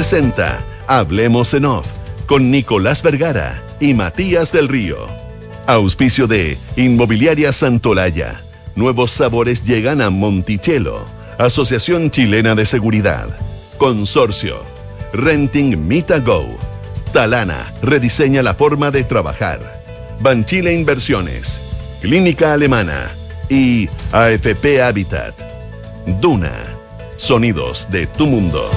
presenta Hablemos en Off con Nicolás Vergara y Matías del Río. Auspicio de Inmobiliaria Santolaya. Nuevos sabores llegan a Monticello. Asociación Chilena de Seguridad. Consorcio. Renting Mita Go. Talana rediseña la forma de trabajar. Banchile Inversiones. Clínica Alemana. Y AFP Habitat. Duna. Sonidos de tu mundo.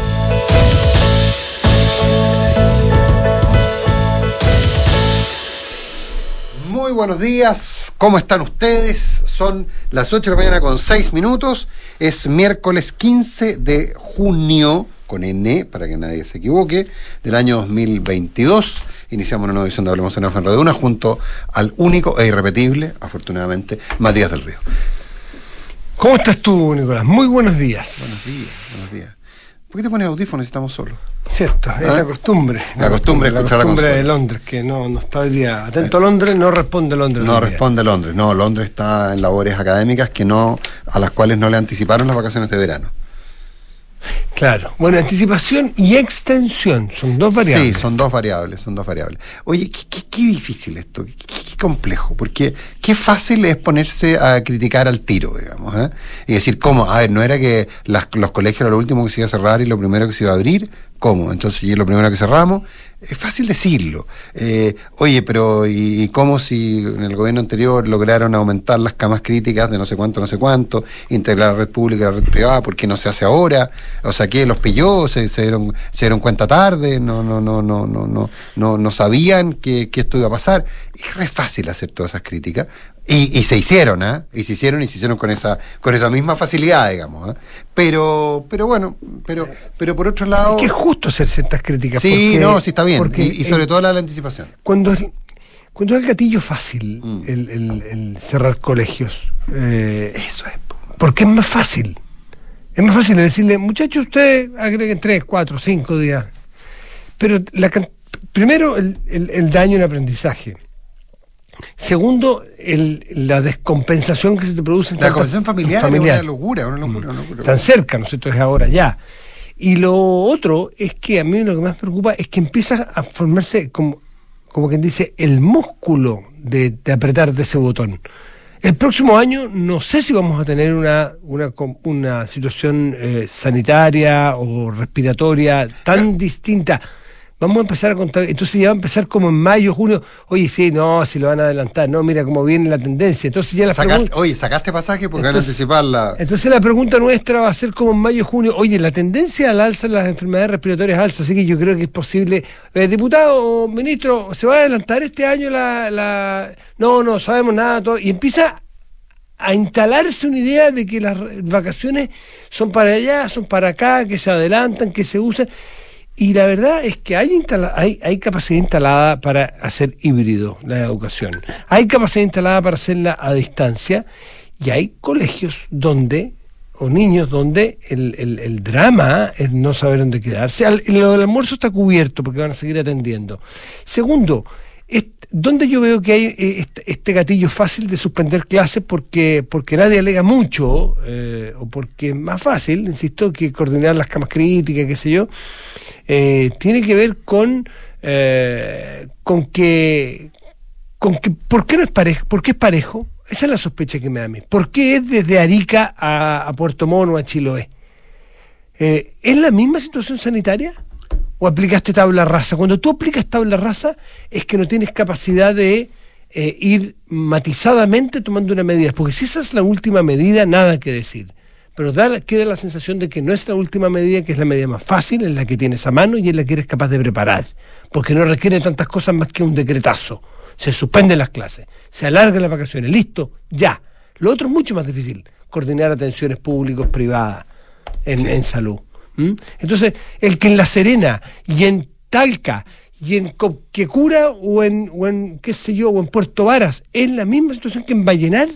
Muy buenos días, ¿cómo están ustedes? Son las 8 de la mañana con 6 minutos, es miércoles 15 de junio, con N, para que nadie se equivoque, del año 2022. Iniciamos una nueva edición de Hablemos en Radio Una junto al único e irrepetible, afortunadamente, Matías del Río. ¿Cómo estás tú, Nicolás? Muy buenos días. Buenos días, buenos días. ¿Por qué te pones audífonos si estamos solos? Cierto, es ¿Ah? la costumbre. La costumbre la costumbre de. Londres, que no, no está hoy día. Atento a Londres, no responde Londres. No día. responde Londres, no, Londres está en labores académicas que no, a las cuales no le anticiparon las vacaciones de verano. Claro. Bueno, anticipación y extensión son dos variables. Sí, son dos variables, son dos variables. Oye, qué, qué- qué difícil esto, qué, qué- qué complejo, porque qué fácil es ponerse a criticar al tiro, digamos, ¿eh? y decir, ¿cómo? A ver, no era que las- los colegios era lo último que se iba a cerrar y lo primero que se iba a abrir, ¿cómo? Entonces, y es lo primero que cerramos, es fácil decirlo. Eh, oye, pero ¿y, cómo si en el gobierno anterior lograron aumentar las camas críticas de no sé cuánto, no sé cuánto, integrar la red pública y la red privada, ¿por qué no se hace ahora? O sea, ¿qué? ¿Los pilló? ¿Se, se dieron, se dieron cuenta tarde? ¿No, no, no, no, no, no, no, no sabían que, que esto iba a pasar? Es re fácil hacer todas esas críticas. Y, y se hicieron, ¿ah? Y se hicieron y se hicieron con esa, con esa misma facilidad, digamos. ¿ah? Pero, pero bueno, pero, pero por otro lado. Es que es justo hacer ciertas críticas. Sí, porque- no, sí está bien. porque y, y sobre todo la, la anticipación. Cuando es, cuando es el gatillo fácil Mm. el, el- el cerrar colegios. eh, Eso es. po. porque es más fácil. Es más fácil decirle, muchachos, ustedes agreguen tres, cuatro, cinco días. Pero la, primero, el- el daño en aprendizaje. Segundo, el- la descompensación que se te produce en La conversación familiar, familiar. es una locura, una locura, una locura. Tan cerca, ¿no es cierto? Es ahora ya. Y lo otro es que a mí lo que más me preocupa es que empieza a formarse como, como quien dice, el músculo de, de apretar de ese botón. El próximo año no sé si vamos a tener una, una, una situación eh, sanitaria o respiratoria tan distinta. Vamos a empezar a contar, entonces ya va a empezar como en mayo, junio. Oye, sí, no, si lo van a adelantar, no, mira cómo viene la tendencia. Entonces ya la Sacaste- pregunta. oye, sacaste pasaje porque van a Entonces- anticipar la. Entonces la pregunta nuestra va a ser como en mayo, junio. Oye, la tendencia al alza de las enfermedades respiratorias alza, así que yo creo que es posible. Eh, diputado, ministro, ¿se va a adelantar este año la, la... No, no sabemos nada. Todo. Y empieza a instalarse una idea de que las vacaciones son para allá, son para acá, que se adelantan, que se usan. Y la verdad es que hay, hay, capacidad instalada para hacer híbrido la educación. Hay capacidad instalada para hacerla a distancia. Y hay colegios donde, o niños donde el, el- drama es no saber dónde quedarse. Al- lo del almuerzo está cubierto porque van a seguir atendiendo. Segundo, ¿dónde yo veo que hay eh, este, gatillo fácil de suspender clases porque, porque nadie alega mucho, eh, o porque es más fácil, insisto, que coordinar las camas críticas, qué sé yo? eh, tiene que ver con, con que, con que, ¿por qué no es parejo? ¿Por qué es parejo? Esa es la sospecha que me da a mí. ¿Por qué es desde Arica a, a Puerto Mono, a Chiloé? ¿Es la misma situación sanitaria? ¿O aplicaste tabla rasa? Cuando tú aplicas tabla rasa es que no tienes capacidad de eh, ir matizadamente tomando una medida. Porque si esa es la última medida, nada que decir. Pero da, queda la sensación de que no es la última medida, que es la medida más fácil, es la que tienes a mano y es la que eres capaz de preparar. Porque no requiere tantas cosas más que un decretazo. Se suspenden las clases, se alargan las vacaciones, listo, ya. Lo otro es mucho más difícil, coordinar atenciones públicos, privadas, en, en salud. ¿M? Entonces, el que en La Serena y en Talca y en Quecura o en, o en, qué sé yo, o en Puerto Varas, es la misma situación que en Vallenar,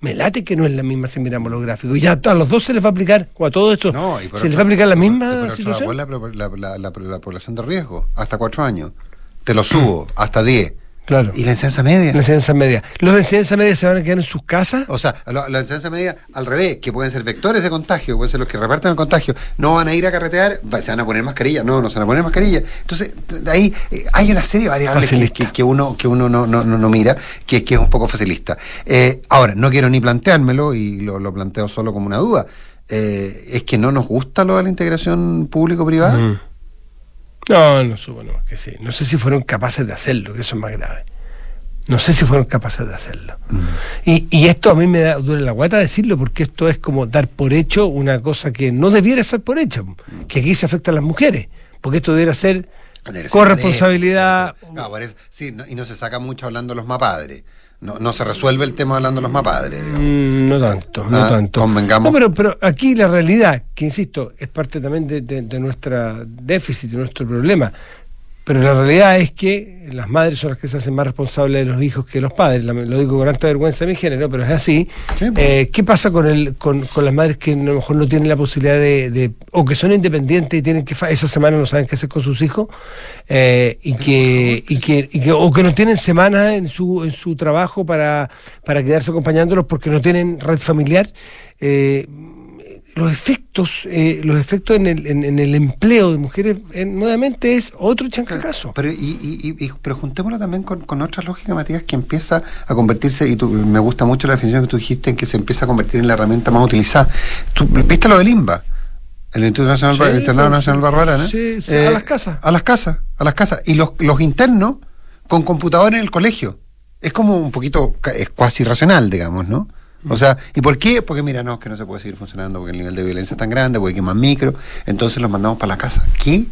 me late que no es la misma si miramos los gráficos. Y ya a los dos se les va a aplicar, o a todo esto, No, se les va a aplicar la misma situación. La, la- la- la- la población de riesgo, hasta cuatro años. Te lo subo, hasta 10. Claro. ¿Y la enseñanza media? La enseñanza media. ¿Los de enseñanza media se van a quedar en sus casas? O sea, la, la enseñanza media al revés, que pueden ser vectores de contagio, pueden ser los que reparten el contagio. No van a ir a carretear, se van a poner mascarilla, no, no se van a poner mascarilla. Entonces, ahí eh, hay una serie de variables que, Facilista. que- que uno, que uno no, no, no, no mira, que, que es un poco facilista. Eh, ahora, no quiero ni planteármelo y lo, lo planteo solo como una duda. Eh, es que no nos gusta lo de la integración público-privada. Mm. No, no supongo que sí. No sé si fueron capaces de hacerlo, que eso es más grave. No sé si fueron capaces de hacerlo. Y, y esto a mí me da, duele la guata decirlo, porque esto es como dar por hecho una cosa que no debiera ser por hecho, que aquí se afecta a las mujeres, porque esto debiera ser corresponsabilidad. por eso- sí, no- y no se saca mucho hablando los mapadres. No, no se resuelve el tema hablando de los mapadres. digamos. Mm, No tanto, no Ah, tanto. convengamos. No, pero, pero aquí la realidad, que insisto, es parte también de, de, de nuestra déficit, de nuestro problema. Pero la realidad es que las madres son las que se hacen más responsables de los hijos que los padres. Lo digo con harta vergüenza de mi género, pero es así. Sí, pues. Eh, ¿Qué pasa con, el, con, con las madres que a lo mejor no tienen la posibilidad de, de- o que son independientes y tienen que esa semana no saben qué hacer con sus hijos eh, y, que, y, que, y que- o que no tienen semanas en su, en su trabajo para, para quedarse acompañándolos porque no tienen red familiar? Eh, los efectos, eh, los efectos en el, en, en el empleo de mujeres eh, nuevamente es otro chancacazo. Pero, y, y- y- y- pero juntémoslo también con, con otra lógica, Matías, que empieza a convertirse, y tú, me gusta mucho la definición que tú dijiste, en que se empieza a convertir en la herramienta más utilizada. ¿Tú, ¿Viste lo del INBA? El Instituto Nacional, Sí, el Internado pues, Nacional sí, Barbarana. sí, sí, a las casas. A las casas, a las casas. Y los, los internos con computador en el colegio. Es como un poquito, es cuasi racional, digamos, ¿no? O sea, ¿y por qué? Porque mira, no, es que no se puede seguir funcionando porque el nivel de violencia es tan grande, porque hay más micro, entonces los mandamos para la casa. ¿Qué?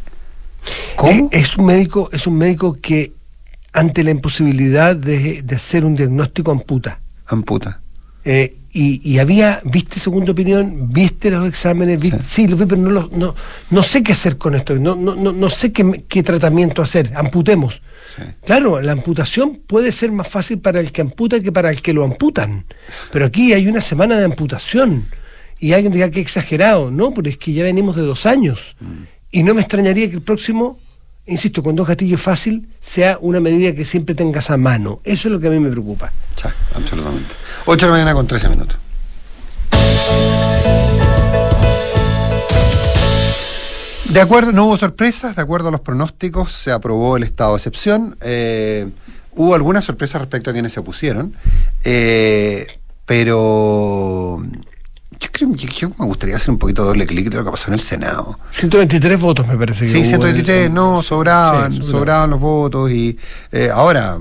¿Cómo? Eh, es un médico, es un médico que ante la imposibilidad de, de hacer un diagnóstico amputa. Amputa. Eh, y, y había, viste segunda opinión, viste los exámenes, Vi- sí, los vi, pero no, los- no, no sé qué hacer con esto, no, no, no, no sé qué, qué tratamiento hacer, amputemos. Sí. Claro, la amputación puede ser más fácil para el que amputa que para el que lo amputan, pero aquí hay una semana de amputación y alguien diga que exagerado, no, pero es que ya venimos de dos años y no me extrañaría que el próximo, insisto, con dos gatillos fácil, sea una medida que siempre tengas a mano. Eso es lo que a mí me preocupa. Sí, absolutamente. 8 de la mañana con 13 minutos. De acuerdo, no hubo sorpresas, de acuerdo a los pronósticos, se aprobó el estado de excepción. Eh, hubo algunas sorpresas respecto a quienes se opusieron, eh, pero yo creo yo, yo me gustaría hacer un poquito doble clic de lo que pasó en el Senado. 123 votos me parece que Sí, hubo 123, en- no, sobraban, Sí, sobraban los votos y eh, ahora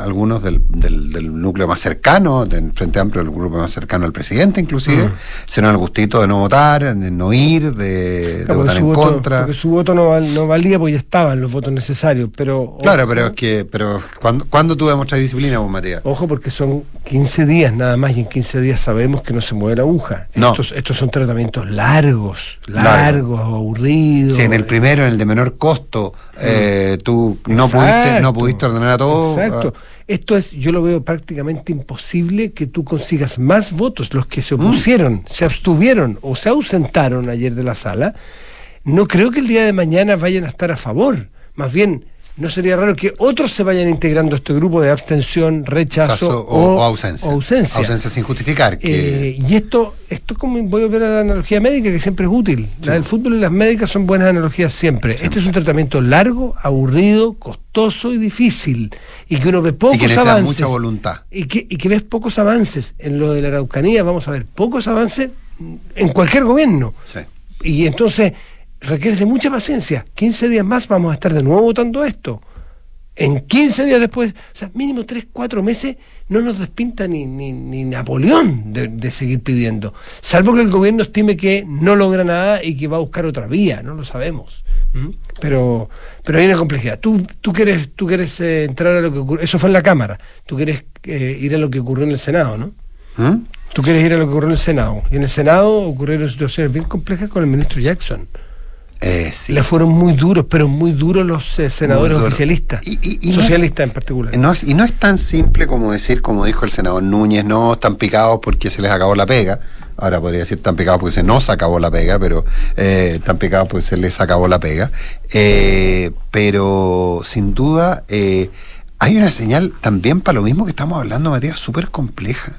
algunos del, del, del núcleo más cercano, del Frente Amplio, el grupo más cercano al presidente inclusive, Mm. se dieron el gustito de no votar, de no ir, de, Claro, votar en voto- contra. Porque su voto no, val- no valía porque ya estaban los votos necesarios, pero... Claro, ojo, pero es que, pero ¿cuándo, ¿cuándo tú disciplina, vos, Matías? Ojo porque son 15 días nada más y en 15 días sabemos que no se mueve la aguja. No. Estos, estos son tratamientos largos, Largo. largos, aburridos. Si en el primero, en el de menor costo, eh, tú no pudiste, no pudiste ordenar a todos. Exacto. ah, Esto es, yo lo veo prácticamente imposible que tú consigas más votos. Los que Mm. se opusieron, se abstuvieron o se ausentaron ayer de la sala, no creo que el día de mañana vayan a estar a favor. Más bien, no sería raro que otros se vayan integrando a este grupo de abstención, rechazo o, o, ausencia. o ausencia. Ausencia sin justificar. Que, Eh, y esto, esto como voy a ver a la analogía médica que siempre es útil. Sí. La del fútbol y las médicas son buenas analogías siempre. Este es un tratamiento largo, aburrido, costoso y difícil. Y que uno ve pocos y que avances. mucha voluntad. Y que, y que ves pocos avances. En lo de la Araucanía vamos a ver pocos avances en cualquier gobierno. Sí. Y entonces requiere de mucha paciencia. 15 días más vamos a estar de nuevo votando esto. En 15 días después, o sea, mínimo 3, 4 meses, no nos despinta ni, ni, ni Napoleón de, de seguir pidiendo. Salvo que el gobierno estime que no logra nada y que va a buscar otra vía, no lo sabemos. ¿Mm? Pero, pero hay una complejidad. Tú, tú quieres, tú quieres eh, entrar a lo que ocurrió, eso fue en la Cámara, tú quieres eh, ir a lo que ocurrió en el Senado, ¿no? ¿Mm? Tú quieres ir a lo que ocurrió en el Senado. Y en el Senado ocurrieron situaciones bien complejas con el ministro Jackson. Eh, sí. Le fueron muy duros, pero muy duros los eh, senadores duro. oficialistas. Y- y- y no- socialistas en particular. No es- y no es tan simple como decir, como dijo el senador Núñez, no están picados porque se les acabó la pega. Ahora podría decir están picados porque se nos acabó la pega, pero eh, están picados porque se les acabó la pega. Eh, pero sin duda eh, hay una señal también para lo mismo que estamos hablando, Matías, súper compleja.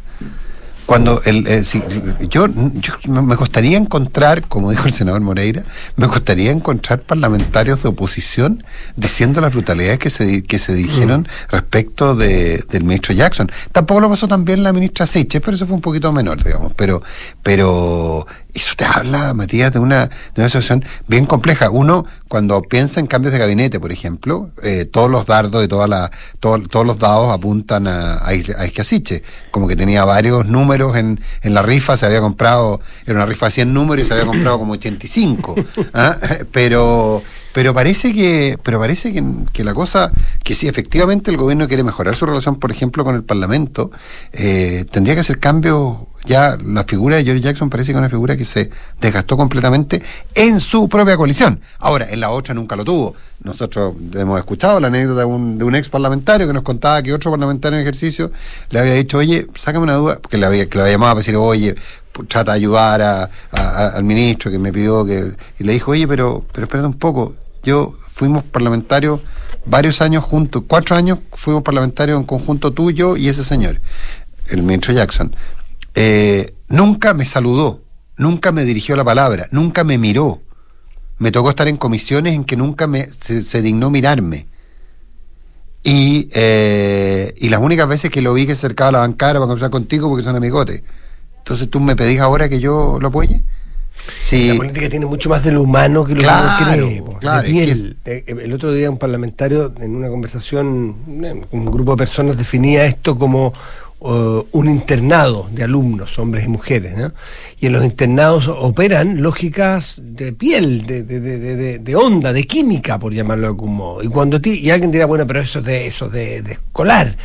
Cuando el, el- si- yo, yo- me costaría encontrar, como dijo el senador Moreira, me costaría encontrar parlamentarios de oposición diciendo las brutalidades que se, que se dijeron respecto de, del ministro Jackson. Tampoco lo pasó tan bien la ministra Siches, pero eso fue un poquito menor, digamos. Pero, pero eso te habla, Matías, de una, de una situación bien compleja. Uno, cuando piensa en cambios de gabinete, por ejemplo, eh, todos los dardos y todas las, todo- todos los dados apuntan a, a, a. Como que tenía varios números en, en la rifa, se había comprado, era una rifa de 100 números y se había comprado como 85. ¿ah? Pero, pero parece que, pero parece que, que la cosa, que si efectivamente el gobierno quiere mejorar su relación, por ejemplo, con el Parlamento, eh, tendría que hacer cambios. Ya la figura de George Jackson parece que es una figura que se desgastó completamente en su propia coalición. Ahora, en la otra nunca lo tuvo. Nosotros hemos escuchado la anécdota de un, de un ex parlamentario que nos contaba que otro parlamentario en ejercicio le había dicho, oye, sácame una duda, porque le había, que lo había llamado para decir, oye, trata de ayudar a- al ministro que me pidió que... Y le dijo, oye, pero, pero espérate un poco, yo fuimos parlamentarios varios años juntos, cuatro años fuimos parlamentarios en conjunto tuyo y ese señor, el ministro Jackson. Eh, nunca me saludó, nunca me dirigió la palabra, nunca me miró. Me tocó estar en comisiones en que nunca me, se, se dignó mirarme. Y, eh, y las únicas veces que lo vi que se acercaba a la bancada para conversar contigo porque son amigotes. Entonces tú me pedís ahora que yo lo apoye. Sí. La política tiene mucho más de lo humano que lo Claro, que uno cree. claro, es piel. Eh, eh, El otro día un parlamentario en una conversación, eh, un grupo de personas definía esto como eh, un internado de alumnos, hombres y mujeres. ¿no? Y en los internados operan lógicas de piel, de, de, de, de- onda, de química, por llamarlo de algún modo. Y cuando ti, y alguien dirá, bueno, pero eso es de eso, de, escolar.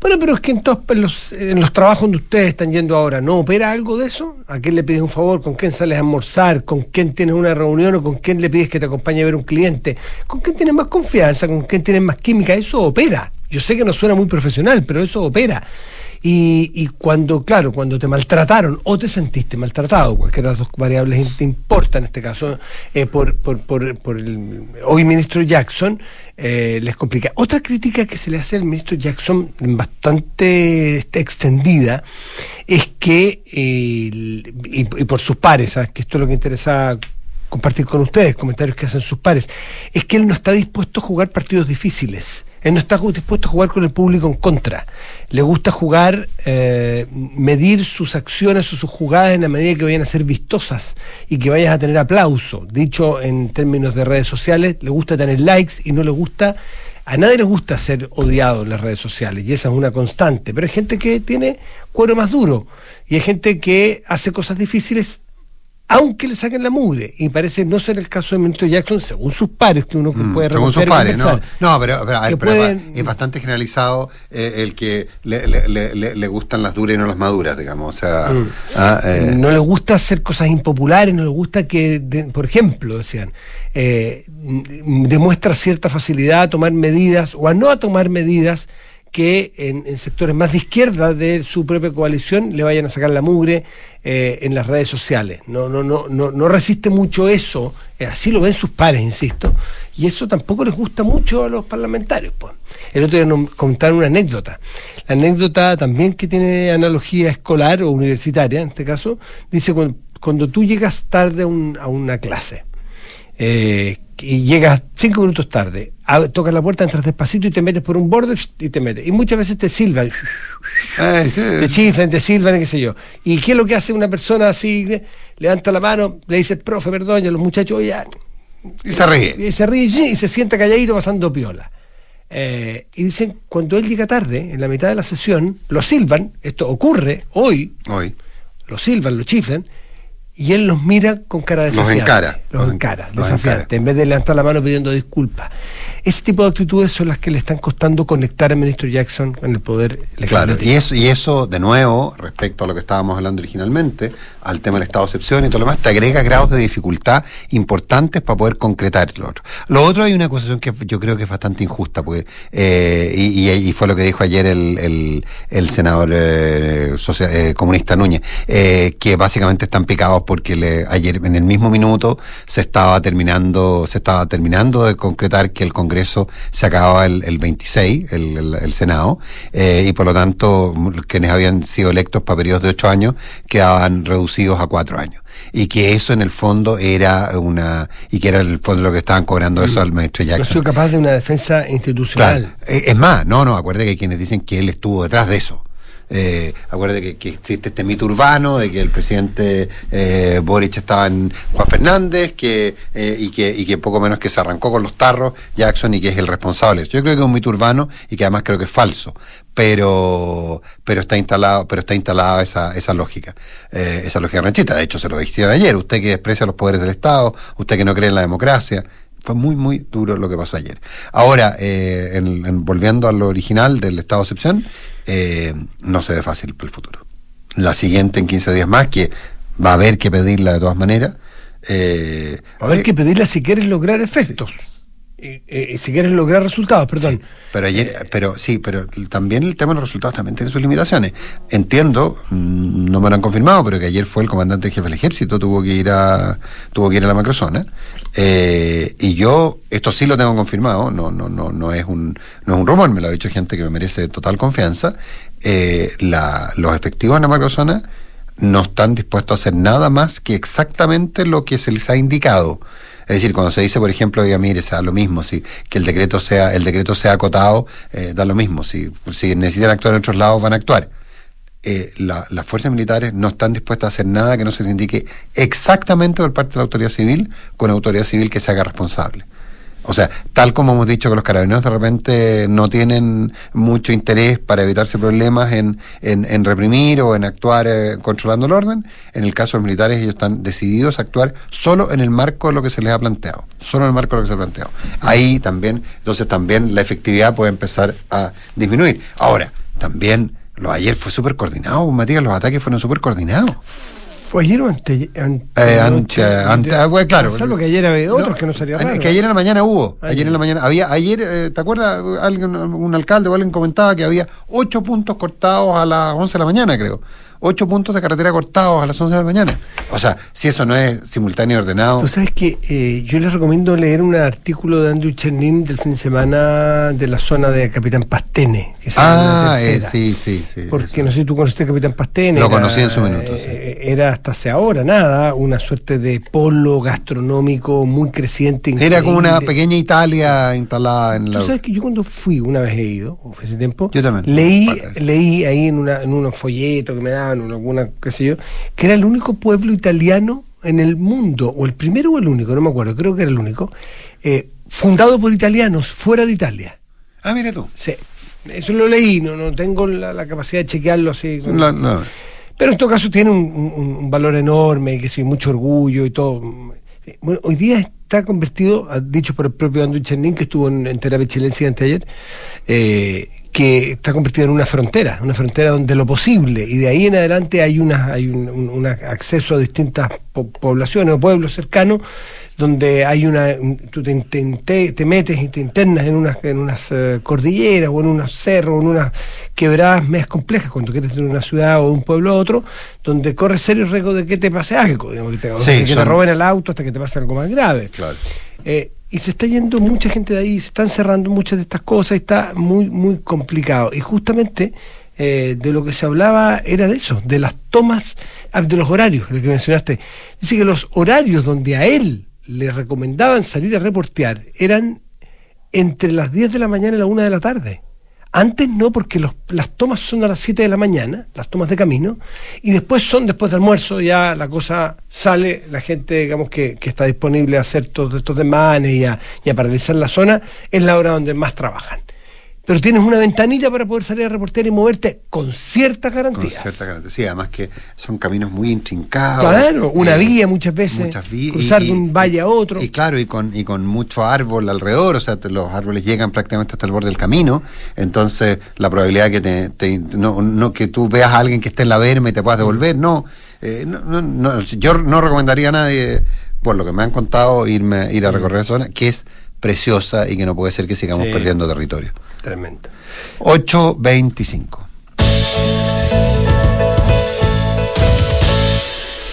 Bueno, pero es que en, todos, los, en los trabajos donde ustedes están yendo ahora, ¿no opera algo de eso? ¿A quién le pides un favor? ¿Con quién sales a almorzar? ¿Con quién tienes una reunión? ¿O con quién le pides que te acompañe a ver un cliente? ¿Con quién tienes más confianza? ¿Con quién tienes más química? Eso opera. Yo sé que no suena muy profesional, pero eso opera. Y, y cuando, claro, cuando te maltrataron o te sentiste maltratado, cualquiera de las dos variables te importa en este caso, eh, por, por, por, por el hoy ministro Jackson, eh, les complica. Otra crítica que se le hace al ministro Jackson, bastante este, extendida, es que, eh, y, y por sus pares, que esto es lo que interesa compartir con ustedes, comentarios que hacen sus pares, es que él no está dispuesto a jugar partidos difíciles. Él no está dispuesto a jugar con el público en contra. Le gusta jugar, eh, medir sus acciones o sus jugadas en la medida que vayan a ser vistosas y que vayas a tener aplauso. Dicho en términos de redes sociales, le gusta tener likes y no le gusta, a nadie le gusta ser odiado en las redes sociales y esa es una constante. Pero hay gente que tiene cuero más duro y hay gente que hace cosas difíciles aunque le saquen la mugre. Y parece no ser el caso del ministro Jackson, según sus pares, que uno Mm, puede según sus pares, no. No, pero, pero, a ver, Que pero es ba- pueden- es bastante generalizado eh, el que le, le- le- gustan las duras y no las maduras, digamos. O sea, Mm. ah, eh, No le gusta hacer cosas impopulares, no le gusta que, de- por ejemplo, decían, eh, mm, demuestra cierta facilidad a tomar medidas o a no a tomar medidas que en, sectores más de izquierda de su propia coalición le vayan a sacar la mugre eh, en las redes sociales. No, no, no, no, no resiste mucho eso, eh, así lo ven sus pares, insisto, y eso tampoco les gusta mucho a los parlamentarios. Pues. El otro día nos contaron una anécdota. La anécdota también que tiene analogía escolar o universitaria, en este caso, dice cuando, tú llegas tarde un- a una clase, eh, y llegas cinco minutos tarde, tocas la puerta, entras despacito y te metes por un borde y te metes. Y muchas veces te silban, eh, sí, te chiflan, te silban, qué sé yo. ¿Y qué es lo que hace una persona así? Levanta la mano, le dice, profe, perdón, y a los muchachos, oye, y se ríe. y se ríe y se sienta calladito pasando piola. Eh, y dicen, cuando él llega tarde, en la mitad de la sesión, lo silban, esto ocurre hoy, Hoy. lo silban, lo chiflan, y él los mira con cara Los desafiante. encara. Los Los encara, en- los desafiante, encara. en vez de levantar la mano pidiendo disculpas. Ese tipo de actitudes son las que le están costando conectar al ministro Jackson con el poder Claro, y eso, y eso, de nuevo, respecto a lo que estábamos hablando originalmente, al tema del estado de excepción y todo lo demás, te agrega grados de dificultad importantes para poder concretar lo otro. Lo otro hay una acusación que yo creo que es bastante injusta, porque, eh, y, y- y fue lo que dijo ayer el, el, el senador eh, socia- eh, comunista Núñez, eh, que básicamente están picados porque le, ayer en el mismo minuto se estaba terminando, se estaba terminando de concretar que el Congreso se acababa el, el 26, el, el- el Senado, eh, y por lo tanto quienes habían sido electos para periodos de ocho años quedaban reducidos a cuatro años. Y que eso en el fondo era una, y que era en el fondo lo que estaban cobrando eso al maestro No Jackson. sido capaz de una defensa institucional. Claro. Eh, Es más, no, no, acuérdate que hay quienes dicen que él estuvo detrás de eso. Eh, acuérdate que, existe este mito urbano de que el presidente eh, Boric estaba en Juan Fernández que, eh, y, que, y que poco menos que se arrancó con los tarros Jackson y que es el responsable. Yo creo que es un mito urbano y que además creo que es falso, pero pero está instalado pero está instalada esa, esa lógica, eh, esa lógica ranchita. De hecho, se lo dijeron ayer. Usted que desprecia los poderes del Estado, usted que no cree en la democracia, fue muy, muy duro lo que pasó ayer. Ahora, eh, en- volviendo a lo original del estado de excepción, eh, no se ve fácil para el futuro. La siguiente en 15 días más, que va a haber que pedirla de todas maneras. eh, Va a haber que pedirla si quieres lograr efectos. Eh, si quieres lograr resultados, perdón. Pero ayer, pero sí, pero también el tema de los resultados también tiene sus limitaciones. Entiendo, mm, no me lo han confirmado, pero que ayer fue el comandante jefe del ejército, tuvo que ir a, tuvo que ir a la macrozona. Eh, y yo, esto sí lo tengo confirmado, no, no, no, no es un, no es un rumor, me lo ha dicho gente que me merece total confianza. Eh, la, los efectivos en la macrozona no están dispuestos a hacer nada más que exactamente lo que se les ha indicado. Es decir, cuando se dice, por ejemplo, ya mire, sea lo mismo, si que el decreto sea, el decreto sea acotado, eh, da lo mismo. Si, si necesitan actuar en otros lados, van a actuar. Eh, la- las fuerzas militares no están dispuestas a hacer nada que no se les indique exactamente por parte de la autoridad civil, con autoridad civil que se haga responsable. O sea, tal como hemos dicho que los carabineros de repente no tienen mucho interés para evitarse problemas en, en, reprimir o en actuar eh, controlando el orden, en el caso de los militares ellos están decididos a actuar solo en el marco de lo que se les ha planteado, solo en el marco de lo que se ha planteado. Ahí también, entonces también la efectividad puede empezar a disminuir. Ahora, también lo ayer fue súper coordinado, Matías, los ataques fueron súper coordinados. ¿Fue ayer o ante, ante, Eh, ante- ante- ah, bueno, claro. Salvo que ayer había otros No, que no salía es que ayer en la mañana hubo. Ayer en la mañana había. Ayer, eh, ¿te acuerdas? Alguien, un alcalde o alguien comentaba que había ocho puntos cortados a las 11 de la mañana, creo. Ocho puntos de carretera cortados a las 11 de la mañana. O sea, si eso no es simultáneo y ordenado. Tú sabes que eh, yo les recomiendo leer un artículo de Andrew Chernin del fin de semana de la zona de Capitán Pastene. Ah, eh, sí, sí, sí. Porque eso. no sé si tú conociste a Capitán Pastene. Lo era- conocí en su minuto, sí. eh, Era hasta hace ahora nada, una suerte de polo gastronómico muy creciente. Era como una pequeña Italia instalada en la. Tú sabes que yo cuando fui, una vez he ido, hace tiempo, Yo también. leí, leí ahí en, una, en unos folletos que me daban, en alguna, qué sé yo, que era el único pueblo italiano en el mundo, o el primero o el único, no me acuerdo, creo que era el único, eh, fundado por italianos fuera de Italia. Ah, mira tú. Sí, eso lo leí, no, no tengo la, la capacidad de chequearlo así. con- La- la- pero en todo caso tiene un, un- un valor enorme, que sí, mucho orgullo y todo. Bueno, hoy día está convertido, dicho por el propio Andrew Chernin, que estuvo en, en terapia chilense anteayer, eh, que está convertido en una frontera, una frontera donde lo posible, y de ahí en adelante hay, una, hay un, un- un acceso a distintas po- poblaciones o pueblos cercanos, donde hay una, un- tú te, te- te- te metes y te internas en unas, en unas eh, cordilleras o en unos cerros o en unas quebradas medias complejas cuando quieres de una ciudad o de un pueblo a otro, donde corres serio riesgo de que te pase algo, digamos, que te, Sí, que te roben el auto hasta que te pase algo más grave. Claro. Eh, y se está yendo mucha gente de ahí, se están cerrando muchas de estas cosas, y está muy, muy complicado. Y justamente eh, de lo que se hablaba era de eso, de las tomas, ah, de los horarios, de que mencionaste. Dice que los horarios donde a él le recomendaban salir a reportear eran entre las 10 de la mañana y la 1 de la tarde. Antes no, porque los- las tomas son a las 7 de la mañana, las tomas de camino, y después son después de almuerzo, ya la cosa sale, la gente, digamos, que, que está disponible a hacer todos estos demanes y a, y a paralizar la zona, es la hora donde más trabajan. Pero tienes una ventanita para poder salir a reportear y moverte con ciertas Con garantías. cierta garantía. Sí, además que son caminos muy intrincados. Claro, una eh, vía muchas veces, muchas vías, cruzar y- de un valle a otro. Y claro, y con, y con mucho árbol alrededor, o sea, te- los árboles llegan prácticamente hasta el borde del camino, entonces la probabilidad que te, te- no, no que tú veas a alguien que esté en la verma y te puedas devolver, no, eh, no, no, no, yo no recomendaría a nadie, por lo que me han contado, irme ir a recorrer esa zona, que es preciosa y que no puede ser que sigamos Sí. perdiendo territorio. Tremendo. 8.25.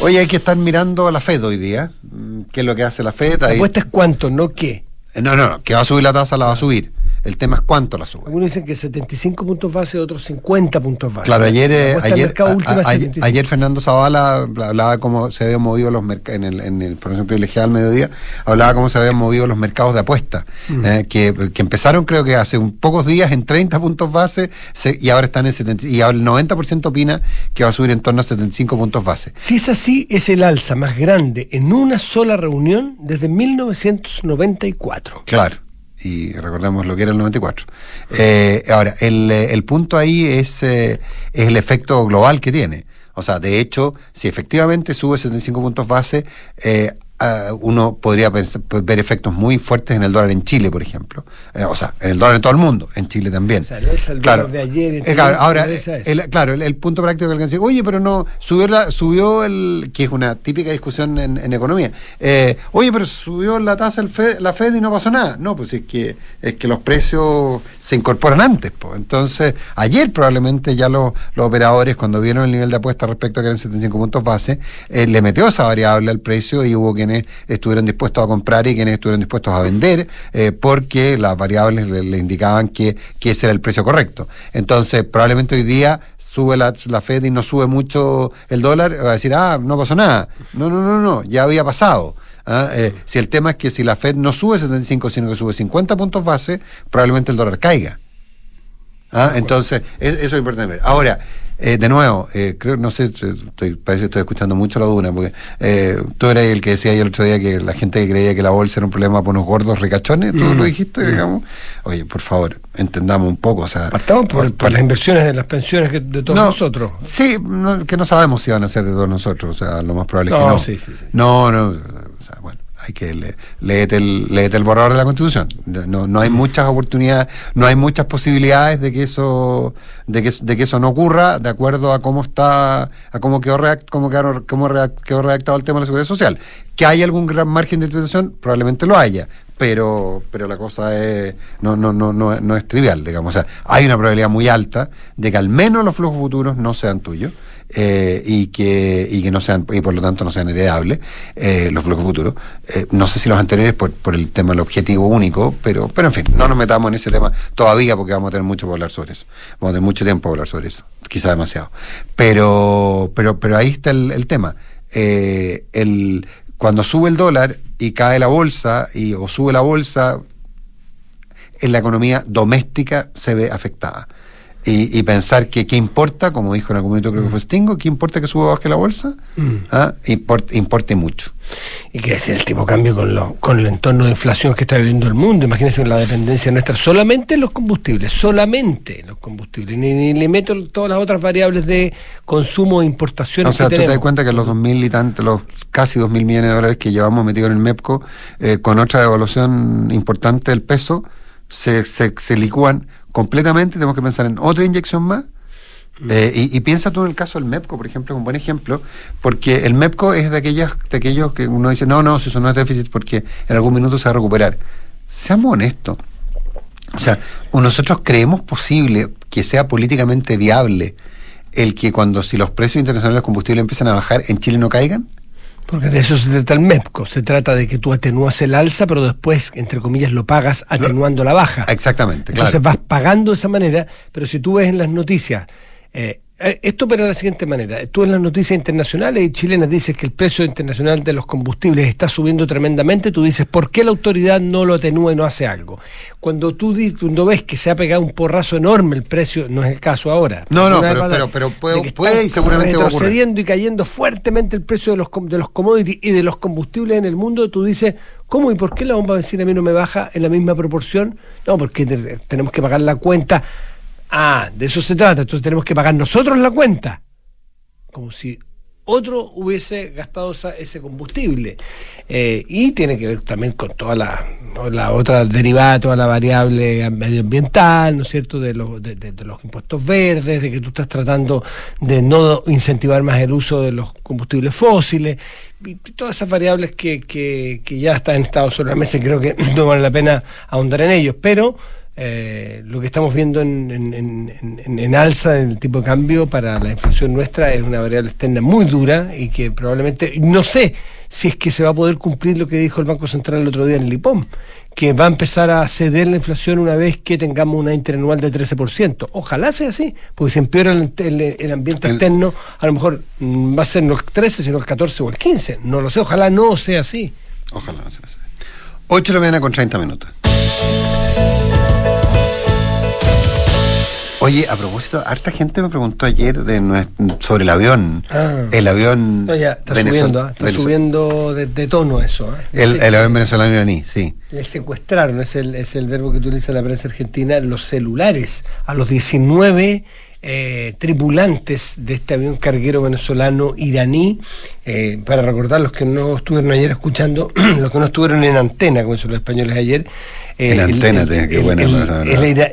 Hoy hay que estar mirando a la FED hoy día. Mm, ¿Qué es lo que hace la FED? La apuesta es cuánto, no qué. No, no, no, que va a subir la tasa, la va a subir. El tema es cuánto la sube. Algunos dicen que 75 puntos base, otros 50 puntos base. Claro, ayer, eh, ayer, mercado a- última es a- ayer, 75. ayer Fernando Zavala hablaba cómo se habían movido los mercados, en el, en el privilegiada al mediodía, hablaba cómo se habían movido los mercados de apuesta, Mm. eh, que, que empezaron creo que hace un pocos días en 30 puntos base se- y ahora están en 70, y ahora el 90% opina que va a subir en torno a 75 puntos base. Si es así, es el alza más grande en una sola reunión desde 1994. Claro. Y recordemos lo que era el 94. Eh, ahora, el, eh, el punto ahí es, eh, es el efecto global que tiene. O sea, de hecho, si efectivamente sube 75 puntos base, eh, ah, uno podría pensar- ver efectos muy fuertes en el dólar en Chile, por ejemplo. Eh, o sea, en el dólar en todo el mundo, en Chile también. O sea, el claro, de ayer Eh, claro, ahora, el, claro, el, el punto práctico que alguien dice, oye, pero no, subió, la, subió el, que es una típica discusión en, en economía, eh, oye, pero subió la tasa el Fed- la Fed y no pasó nada. No, pues es que, es que los precios se incorporan antes. Pues. Entonces, ayer probablemente ya los, los operadores, cuando vieron el nivel de apuesta respecto a que eran 75 puntos base, le metió esa variable al precio y hubo quienes estuvieron dispuestos a comprar y quienes estuvieron dispuestos a vender, eh, porque las variables le, indicaban que, que ese era el precio correcto. Entonces, probablemente hoy día sube la, la Fed y no sube mucho el dólar, va a decir, ah, no pasó nada. No, no, no, no, ya había pasado. Ah, eh, si el tema es que si la Fed no sube 75, sino que sube 50 puntos base, probablemente el dólar caiga. Ah, entonces, es- eso es importante ver. Ahora, eh, de nuevo, eh, creo, no sé, estoy, parece que estoy escuchando mucho la duna, porque eh, tú eras el que decía ayer el otro día que la gente que creía que la bolsa era un problema por unos gordos ricachones, tú lo dijiste, digamos. Oye, por favor, entendamos un poco, o sea... Partamos por, por las inversiones de las pensiones que- de todos No, nosotros. Sí, no, que no sabemos si van a ser de todos nosotros, o sea, lo más probable es que No, no. sí, sí, sí. No, no, hay que le, léete el, el borrador de la Constitución. No, no hay muchas oportunidades, no hay muchas posibilidades de que eso, de que, eso no ocurra, de acuerdo a cómo está, a cómo quedó, cómo quedó, cómo quedó redactado el tema de la seguridad social. Que hay algún gran margen de interpretación, probablemente lo haya, pero, pero la cosa es, no, no, no, no, no es trivial, digamos. O sea, hay una probabilidad muy alta de que al menos los flujos futuros no sean tuyos. Eh, y que y que no sean y por lo tanto no sean heredables eh, los flujos futuros. Eh, no sé si los anteriores por, por el tema del objetivo único pero pero en fin no nos metamos en ese tema todavía porque vamos a tener mucho para hablar sobre eso. Vamos a tener mucho tiempo para hablar sobre eso quizá demasiado. Pero pero pero ahí está el, el tema. Eh, el cuando sube el dólar y cae la bolsa y o sube la bolsa en la economía doméstica se ve afectada. Y, y pensar que qué importa, como dijo en algún momento creo que fue Stingo, qué importa que suba o baje la bolsa, Mm. ¿Ah? Import- importe mucho. Y que es el tipo de cambio con, lo- con el entorno de inflación que está viviendo el mundo. Imagínense la dependencia nuestra solamente en los combustibles, solamente en los combustibles. Ni, ni le meto todas las otras variables de consumo e importación O sea, que tú te das cuenta que los dos mil y tantos, los casi dos mil millones de dólares que llevamos metidos en el MEPCO, eh, con otra devaluación importante del peso, se, se, se licúan completamente. Tenemos que pensar en otra inyección más. Eh, y, y piensa tú en el caso del MEPCO, por ejemplo, un buen ejemplo, porque el MEPCO es de aquellas, de aquellos que uno dice, no, no, si eso no es déficit, porque en algún minuto se va a recuperar. Seamos honestos. O sea, nosotros creemos posible que sea políticamente viable el que cuando si los precios internacionales de los combustibles empiezan a bajar, en Chile no caigan. Porque de eso se trata el MEPCO. Se trata de que tú atenúas el alza, pero después, entre comillas, lo pagas atenuando la baja. Exactamente, claro. Entonces vas pagando de esa manera, pero si tú ves en las noticias, eh, esto opera de la siguiente manera, tú en las noticias internacionales y chilenas dices que el precio internacional de los combustibles está subiendo tremendamente, tú dices, ¿por qué la autoridad no lo atenúa y no hace algo? Cuando tú cuando ves que se ha pegado un porrazo enorme el precio, no es el caso ahora. No, no, pero- pero- pero puede- puede y seguramente va a ocurrir. y cayendo fuertemente el precio de los, de los commodities y de los combustibles en el mundo, tú dices, ¿cómo y por qué la bomba de benzina a mí no me baja en la misma proporción? No, porque te- tenemos que pagar la cuenta. Ah, de eso se trata, entonces tenemos que pagar nosotros la cuenta. Como si otro hubiese gastado ese combustible. Eh, y tiene que ver también con toda la, la otra derivada, toda la variable medioambiental, ¿no es cierto?, de, los de, de- de los impuestos verdes, de que tú estás tratando de no incentivar más el uso de los combustibles fósiles, y todas esas variables que, que, que ya están en estado sobre la mesa y creo que no vale la pena ahondar en ellos, pero eh, lo que estamos viendo en, en, en, en, alza en el tipo de cambio para la inflación nuestra es una variable externa muy dura y que probablemente, no sé si es que se va a poder cumplir lo que dijo el Banco Central el otro día en el IPOM, que va a empezar a ceder la inflación una vez que tengamos una interanual de 13%. Ojalá sea así, porque si empeora el, el, ambiente externo, a lo mejor va a ser no el 13, sino el 14 o el 15. No lo sé, ojalá no sea así. Ojalá sea así. 8 de la mañana con 30 minutos. Oye, a propósito, harta gente me preguntó ayer de sobre el avión. Ah. El avión. No, ya, está subiendo, ¿ah? está subiendo de, tono eso. ¿ah? El, el, avión venezolano iraní, sí. Le secuestraron, es el, es el verbo que utiliza la prensa argentina, los celulares a los 19 eh, tripulantes de este avión carguero venezolano iraní. Eh, para recordar los que no estuvieron ayer escuchando, los que no estuvieron en antena, como dicen los españoles ayer, en antena, qué buena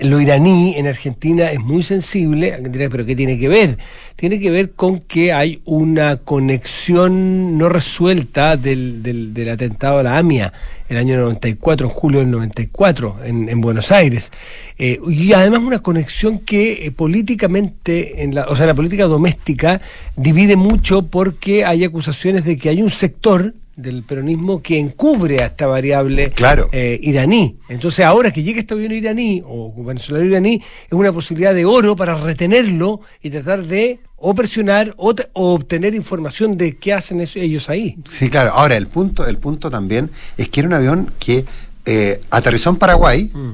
Lo iraní en Argentina es muy sensible, pero ¿qué tiene que ver? Tiene que ver con que hay una conexión no resuelta del, del, atentado a la AMIA el año 94, en julio del 94, en, en Buenos Aires. Eh, y además una conexión que eh, políticamente, en la, o sea, la política doméstica, divide mucho porque hay acusaciones de que hay un sector del peronismo que encubre a esta variable claro. Eh, iraní. Entonces ahora que llegue este avión iraní o venezolano iraní es una posibilidad de oro para retenerlo y tratar de o presionar o, obtener información de qué hacen ellos ahí. Sí, claro. Ahora el punto, el punto también es que era un avión que eh, aterrizó en Paraguay. Mm.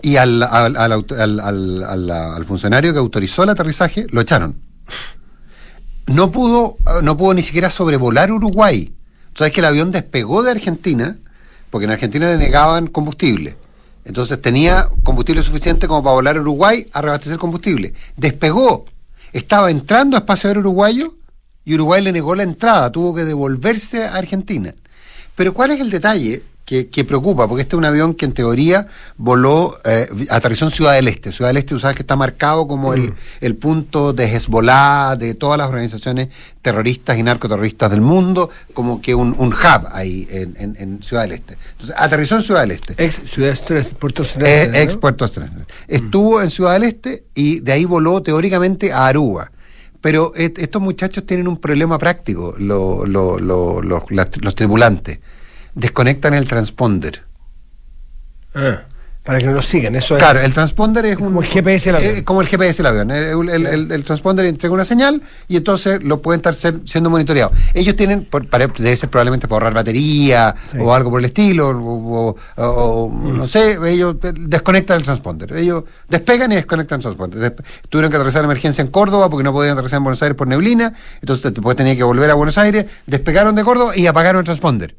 Y al, al, al, al funcionario que autorizó el aterrizaje lo echaron. No pudo, no pudo ni siquiera sobrevolar Uruguay Sabes que el avión despegó de Argentina, porque en Argentina le negaban combustible. Entonces tenía combustible suficiente como para volar a Uruguay a reabastecer combustible. Despegó. Estaba entrando a espacio aéreo uruguayo y Uruguay le negó la entrada, tuvo que devolverse a Argentina. Pero ¿cuál es el detalle? Que, preocupa, porque este es un avión que en teoría voló, eh, aterrizó en Ciudad del Este. Ciudad del Este, tú sabes que está marcado como el, mm. el, punto de Hezbollah, de todas las organizaciones terroristas y narcoterroristas del mundo, como que un, un hub ahí en, en, Ciudad del Este. Entonces, aterrizó en Ciudad del Este. Ex Ciudad Puerto eh, Ex Puerto mm. Estuvo en Ciudad del Este y de ahí voló teóricamente a Aruba. Pero estos muchachos tienen un problema práctico, lo, lo, los tripulantes desconectan el transponder. Ah, para que no lo sigan, eso Claro, el transponder es, como el GPS del avión. Eh, como el GPS del avión. El, transponder entrega una señal y entonces lo pueden estar siendo monitoreados. Ellos tienen, para, debe ser probablemente para ahorrar batería o algo por el estilo, o, no sé, ellos desconectan el transponder. Ellos despegan y desconectan el transponder. tuvieron que aterrizar emergencia en Córdoba porque no podían aterrizar en Buenos Aires por neblina, entonces después tenían que volver a Buenos Aires, despegaron de Córdoba y apagaron el transponder.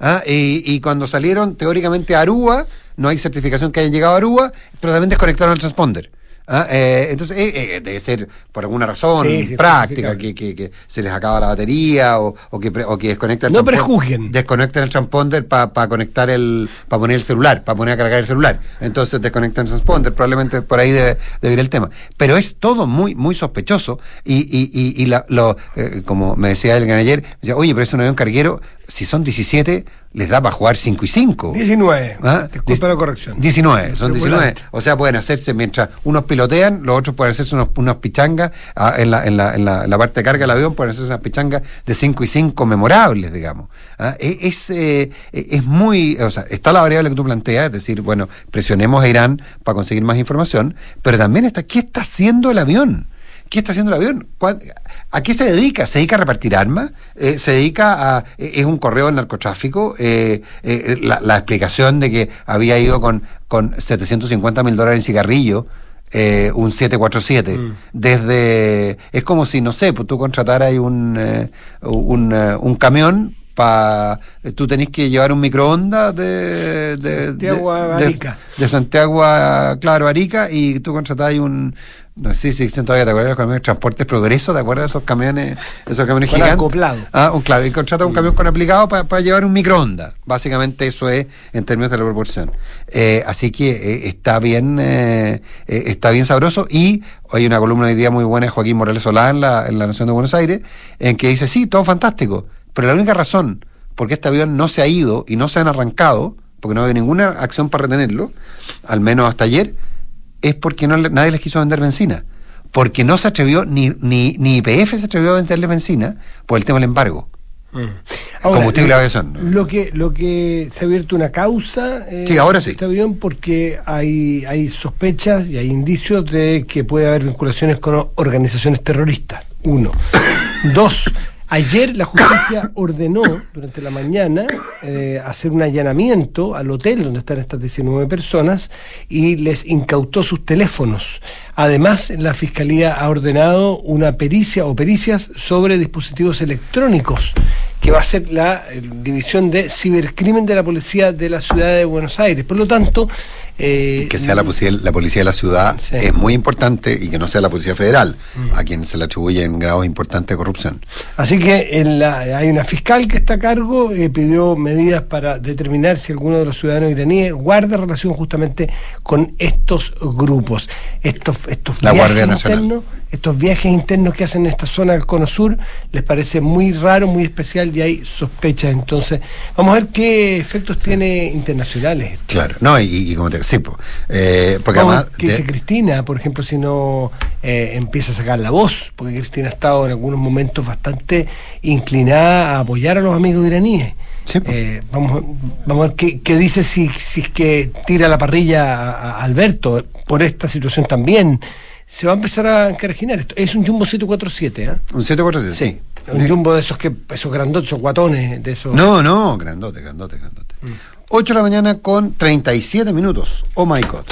¿Ah? Y, cuando salieron teóricamente a Aruba, no hay certificación que hayan llegado a Aruba, pero también desconectaron el transponder. ¿ah? Eh, entonces, eh, eh, debe ser por alguna razón práctica, que, que, se les acaba la batería o, o que, o que desconectan el No prejuzguen. Desconectan el transponder para conectar el, para poner el celular, para poner a cargar el celular. Entonces desconectan el transponder, probablemente por ahí debe, ir el tema. Pero es todo muy, muy sospechoso y, y, y, y lo, como me decía el ayer, decía, oye, pero es un avión carguero, si son 17, les da para jugar 5 y 5. 19. ¿Ah? Disculpa la corrección. 19, son 19. O sea, pueden hacerse, mientras unos pilotean, los otros pueden hacerse unos, unos pichangas ah, en, la, en, la, en, la, parte de carga del avión, pueden hacerse unas pichangas de 5 y 5 memorables, digamos. ¿Ah? E, es, eh, es muy, o sea, está la variable que tú planteas, es decir, bueno, presionemos a Irán para conseguir más información, pero también está, ¿qué está haciendo el avión? ¿Qué está haciendo el avión? ¿A qué se dedica? ¿Se dedica a repartir armas? Eh, ¿Se dedica a.? Eh, ¿Es un correo del narcotráfico? Eh, la, explicación de que había ido con, con 750 mil dólares en cigarrillo. un 747. Mm. Desde. Es como si, no sé, pues tú contrataras un, un, un camión para tú tenés que llevar un microondas de, de, Santiago a Arica. De, Santiago a, claro, Arica y tú contratás un, no sé si existen todavía, ¿te acuerdas de los camiones de transporte progreso? ¿Te acuerdas de esos camiones, esos camiones gigantes? acoplado. Ah, un, claro, y contrata un camión con aplicado para llevar un microondas. Básicamente eso es en términos de la proporción. Eh, así que eh, está bien, eh, está bien sabroso. Y hay una columna hoy día muy buena de Joaquín Morales Solá en la, en la Nación de Buenos Aires, en que dice, sí, todo fantástico, pero la única razón por qué este avión no se ha ido y no se han arrancado porque no había ninguna acción para retenerlo, al menos hasta ayer, es porque no, nadie les quiso vender benzina. Porque no se atrevió, ni, ni, ni IPF se atrevió a venderle benzina por el tema del embargo. Mm. Ahora, Combustible lo- aviación, ¿no? Lo que, lo que se ha abierto una causa eh, Sí, ahora sí. este avión porque hay, hay sospechas y hay indicios de que puede haber vinculaciones con organizaciones terroristas. Uno. Dos. Ayer la justicia ordenó durante la mañana eh, hacer un allanamiento al hotel donde están estas 19 personas y les incautó sus teléfonos. Además, la fiscalía ha ordenado una pericia o pericias sobre dispositivos electrónicos que va a ser la eh, división de cibercrimen de la policía de la ciudad de Buenos Aires. Por lo tanto, eh, Que sea la policía, la policía de la ciudad Sí. es muy importante y que no sea la policía federal, a quien se le atribuyen grados importantes de corrupción. Así que en la- hay una fiscal que está a cargo, eh, pidió medidas para determinar si alguno de los ciudadanos iraníes guarda relación justamente con estos grupos. Estos, estos La viajes Guardia Nacional. internos, estos viajes internos que hacen en esta zona del Cono Sur, les parece muy raro, muy especial y hay sospechas. Entonces, vamos a ver qué efectos tiene internacionales. Claro, no, y, y como te sí, po, eh, porque Vamos además ¿Qué de- dice Cristina, por ejemplo, si no eh, empieza a sacar la voz? Porque Cristina ha estado en algunos momentos bastante inclinada a apoyar a los amigos iraníes. Sí. Eh, vamos, vamos a ver qué, qué dice si, si es que tira la parrilla a, a Alberto por esta situación también. Se va a empezar a encarajinar esto. Es un Jumbo 747, ¿eh? un 747, Sí. sí. Un Jumbo de esos que esos grandotes, esos guatones, de esos. No, no, grandote, grandote, grandote. 8 de la mañana con 37 minutos. Oh my god.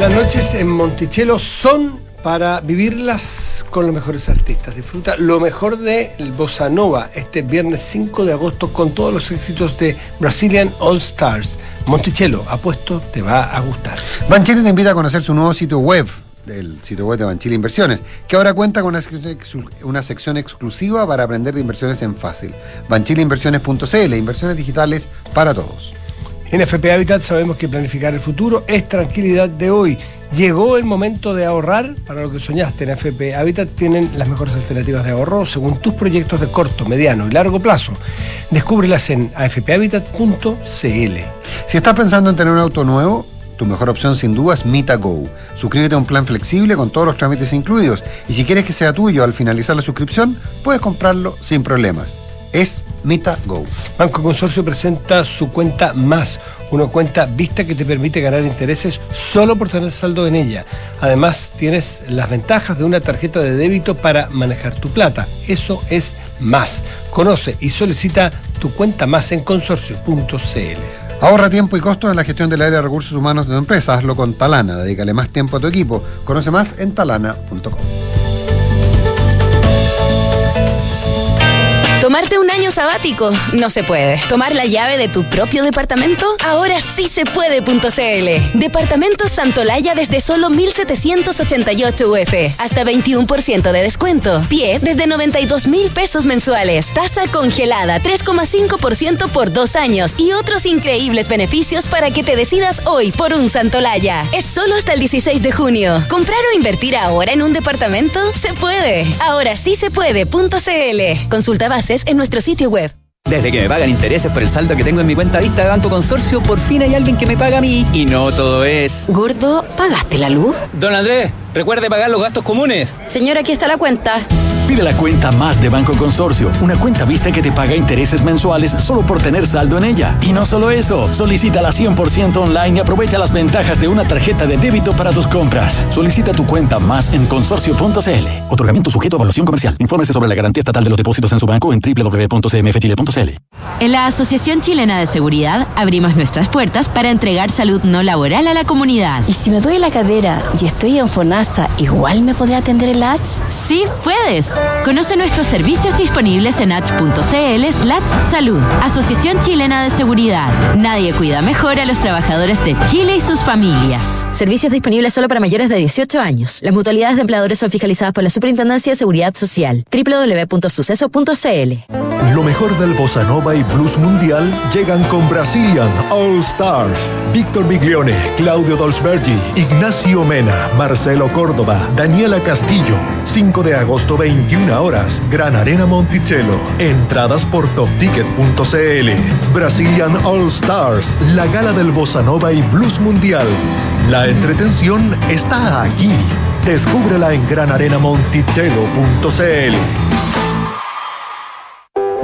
Las noches en Monticello son para vivirlas con los mejores artistas. Disfruta lo mejor de Bossa Nova este viernes 5 de agosto con todos los éxitos de Brazilian All Stars. Monticello, apuesto, te va a gustar. Banchile te invita a conocer su nuevo sitio web, el sitio web de Banchile Inversiones, que ahora cuenta con una sección, exclu- una sección exclusiva para aprender de inversiones en fácil. Banchileinversiones.cl, inversiones digitales para todos. En FP Habitat sabemos que planificar el futuro es tranquilidad de hoy. Llegó el momento de ahorrar para lo que soñaste. En FP Habitat tienen las mejores alternativas de ahorro según tus proyectos de corto, mediano y largo plazo. Descúbrelas en afphabitat.cl. Si estás pensando en tener un auto nuevo, tu mejor opción sin duda es Mita Go. Suscríbete a un plan flexible con todos los trámites incluidos y si quieres que sea tuyo al finalizar la suscripción, puedes comprarlo sin problemas. Es Mita Go. Banco Consorcio presenta su cuenta Más, una cuenta vista que te permite ganar intereses solo por tener saldo en ella. Además, tienes las ventajas de una tarjeta de débito para manejar tu plata. Eso es Más. Conoce y solicita tu cuenta Más en consorcio.cl. Ahorra tiempo y costos en la gestión del área de recursos humanos de tu empresa. Hazlo con Talana. Dedícale más tiempo a tu equipo. Conoce más en talana.com. Tomarte un año sabático no se puede. Tomar la llave de tu propio departamento ahora sí se puede.cl. Departamento Santolaya desde solo 1788 UF. Hasta 21% de descuento. Pie desde 92 mil pesos mensuales. Tasa congelada 3,5% por dos años y otros increíbles beneficios para que te decidas hoy por un Santolaya. Es solo hasta el 16 de junio. ¿Comprar o invertir ahora en un departamento? Se puede. Ahora sí se puede.cl. Consulta bases en nuestro sitio web. Desde que me pagan intereses por el saldo que tengo en mi cuenta vista de Banco Consorcio, por fin hay alguien que me paga a mí. Y no todo es. Gordo, ¿pagaste la luz? Don Andrés, recuerde pagar los gastos comunes. Señora, aquí está la cuenta. Pide la cuenta más de Banco Consorcio, una cuenta vista que te paga intereses mensuales solo por tener saldo en ella. Y no solo eso, solicítala 100% online y aprovecha las ventajas de una tarjeta de débito para tus compras. Solicita tu cuenta más en consorcio.cl. Otorgamiento sujeto a evaluación comercial. Infórmese sobre la garantía estatal de los depósitos en su banco en www.cmfchile.cl. En la Asociación Chilena de Seguridad abrimos nuestras puertas para entregar salud no laboral a la comunidad. ¿Y si me duele la cadera y estoy en FONASA, igual me podrá atender el H? Sí, puedes. Conoce nuestros servicios disponibles en h.cl slash salud. Asociación Chilena de Seguridad. Nadie cuida mejor a los trabajadores de Chile y sus familias. Servicios disponibles solo para mayores de 18 años. Las mutualidades de empleadores son fiscalizadas por la Superintendencia de Seguridad Social. www.suceso.cl Lo mejor del bossa nova y blues mundial llegan con Brazilian All Stars. Víctor Biglione, Claudio Dolzbergi, Ignacio Mena, Marcelo Córdoba, Daniela Castillo, 5 de agosto 21 horas, Gran Arena Monticello. Entradas por topticket.cl. Brazilian All Stars, la gala del Bossa Nova y Blues Mundial. La entretención está aquí. Descúbrela en granarenamonticello.cl.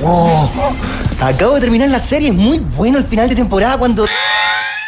¡Wow! Acabo de terminar la serie, es muy bueno el final de temporada cuando...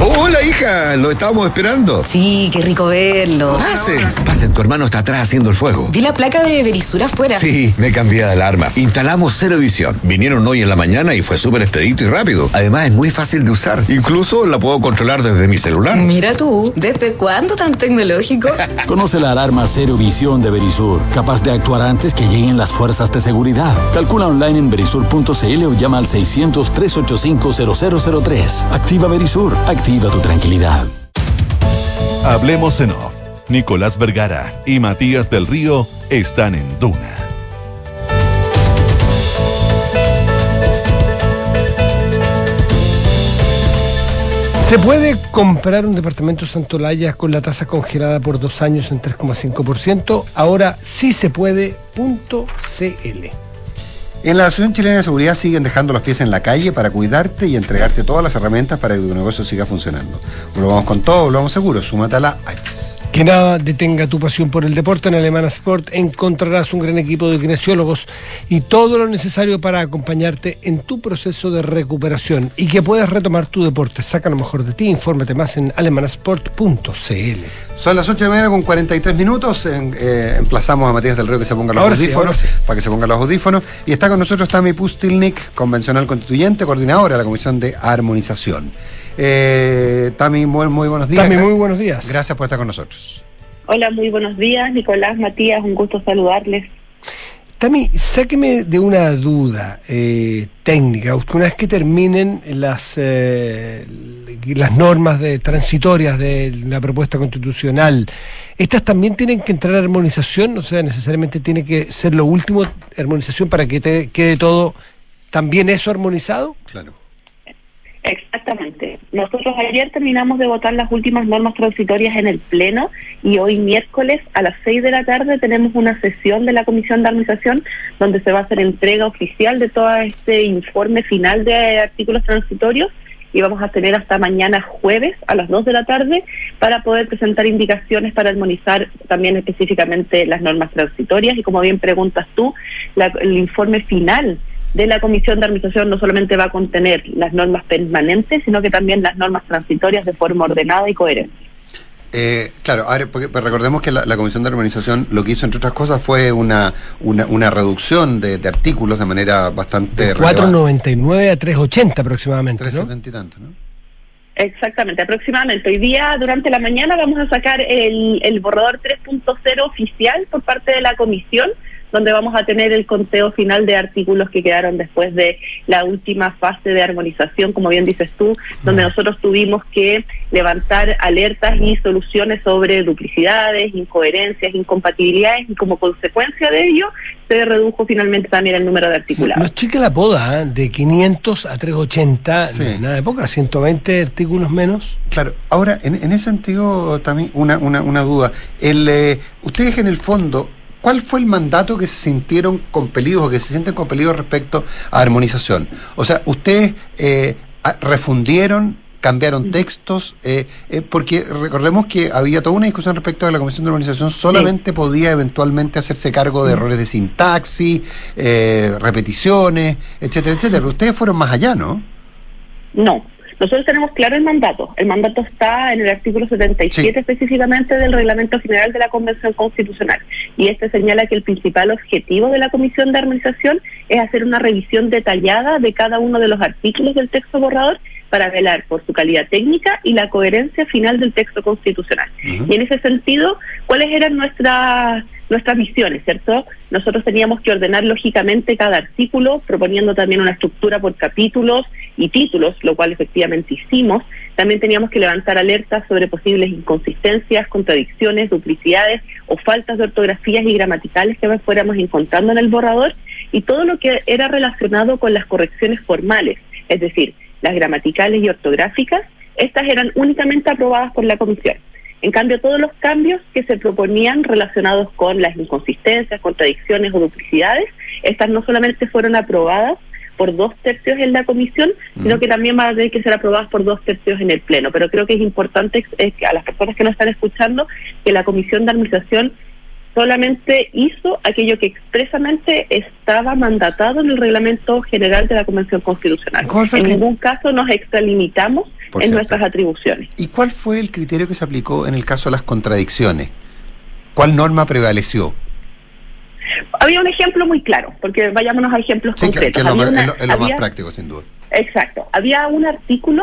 Hola, hija, lo estábamos esperando. Sí, qué rico verlo. Pasen, pasen, tu hermano está atrás haciendo el fuego. Vi la placa de Berisur afuera. Sí, me cambié de alarma. Instalamos Cero Visión. Vinieron hoy en la mañana y fue súper expedito y rápido. Además, es muy fácil de usar. Incluso la puedo controlar desde mi celular. Mira tú, ¿desde cuándo tan tecnológico? Conoce la alarma Cero Visión de Berisur, capaz de actuar antes que lleguen las fuerzas de seguridad. Calcula online en berisur.cl o llama al 600-385-0003. Activa Berisur, activa tu tranquilidad. Hablemos en off. Nicolás Vergara y Matías del Río están en Duna. ¿Se puede comprar un departamento Santolaya con la tasa congelada por dos años en 3,5%? Ahora sí se puede. En la Asociación Chilena de Seguridad siguen dejando los pies en la calle para cuidarte y entregarte todas las herramientas para que tu negocio siga funcionando. Volvamos con todo, volvamos seguros. Súmate a. Que nada detenga tu pasión por el deporte. En Alemana Sport encontrarás un gran equipo de kinesiólogos y todo lo necesario para acompañarte en tu proceso de recuperación y que puedas retomar tu deporte. Saca lo mejor de ti. Infórmate más en alemanasport.cl. Son las 8 de la mañana con 43 minutos. En- eh, emplazamos a Matías del Río que se ponga los Ahora audífonos. sí. Para que se ponga los audífonos. Y está con nosotros Tami Pustilnik, convencional constituyente, coordinadora de la Comisión de Armonización. Eh, Tami, muy, muy buenos días. Tami, muy buenos días. Gracias por estar con nosotros. Hola, muy buenos días, Nicolás, Matías, un gusto saludarles. Tami, sáqueme de una duda eh, técnica. Una vez que terminen las, eh, las normas de, transitorias de la propuesta constitucional, ¿estas también tienen que entrar a armonización? O sea, necesariamente tiene que ser lo último, armonización, para que te quede todo también eso armonizado? Claro. Exactamente. Nosotros ayer terminamos de votar las últimas normas transitorias en el Pleno y hoy miércoles a las 6 de la tarde tenemos una sesión de la Comisión de Armonización donde se va a hacer entrega oficial de todo este informe final de artículos transitorios y vamos a tener hasta mañana jueves a las 2 de la tarde para poder presentar indicaciones para armonizar también específicamente las normas transitorias y como bien preguntas tú, la- el informe final de la Comisión de Armonización no solamente va a contener las normas permanentes, sino que también las normas transitorias de forma ordenada y coherente. Eh, claro, ahora, porque, pero recordemos que la, la Comisión de Armonización lo que hizo, entre otras cosas, fue una, una, una reducción de, de artículos de manera bastante relevante. 4.99 a 3.80 aproximadamente, ¿no? 370 y tanto, ¿no? Exactamente, aproximadamente. Hoy día, durante la mañana, vamos a sacar el, el borrador 3.0 oficial por parte de la comisión, donde vamos a tener el conteo final de artículos que quedaron después de la última fase de armonización, como bien dices tú, donde nosotros tuvimos que levantar alertas y soluciones sobre duplicidades, incoherencias, incompatibilidades, y como consecuencia de ello se redujo finalmente también el número de articulados. Nos chica la poda ¿eh? de 500 a 380, Sí. nada de poca, 120 artículos menos. Claro, ahora, en, en ese sentido, también una, una, una duda. El, eh, ustedes, en el fondo, ¿cuál fue el mandato que se sintieron compelidos o que se sienten compelidos respecto a armonización? O sea, ustedes eh, refundieron, cambiaron textos, eh, eh, porque recordemos que había toda una discusión respecto a la Comisión de Armonización, solamente podía eventualmente hacerse cargo de errores de sintaxis, eh, repeticiones, etcétera, etcétera. Pero ustedes fueron más allá, ¿no? No, nosotros tenemos claro el mandato. El mandato está en el artículo 77 específicamente del Reglamento General de la Convención Constitucional. Y este señala que el principal objetivo de la Comisión de Armonización es hacer una revisión detallada de cada uno de los artículos del texto borrador para velar por su calidad técnica y la coherencia final del texto constitucional. Y en ese sentido, ¿cuáles eran nuestras nuestras visiones, cierto? Nosotros teníamos que ordenar lógicamente cada artículo, proponiendo también una estructura por capítulos y títulos, lo cual efectivamente hicimos. También teníamos que levantar alertas sobre posibles inconsistencias, contradicciones, duplicidades o faltas de ortografías y gramaticales que fuéramos encontrando en el borrador y todo lo que era relacionado con las correcciones formales, es decir, las gramaticales y ortográficas, estas eran únicamente aprobadas por la comisión. En cambio, todos los cambios que se proponían relacionados con las inconsistencias, contradicciones o duplicidades, estas no solamente fueron aprobadas por dos tercios en la comisión, sino que también van a tener que ser aprobadas por dos tercios en el Pleno. Pero creo que es importante es que a las personas que nos están escuchando que la Comisión de Armonización solamente hizo aquello que expresamente estaba mandatado en el Reglamento General de la Convención Constitucional. ¿Cuál fue el En ningún caso nos extralimitamos Por en cierto. nuestras atribuciones. ¿Y cuál fue el criterio que se aplicó en el caso de las contradicciones? ¿Cuál norma prevaleció? Había un ejemplo muy claro, porque vayámonos a ejemplos Sí, claro, que concretos. es lo, Había es una- lo- es lo más práctico, sin duda. Exacto. Había un artículo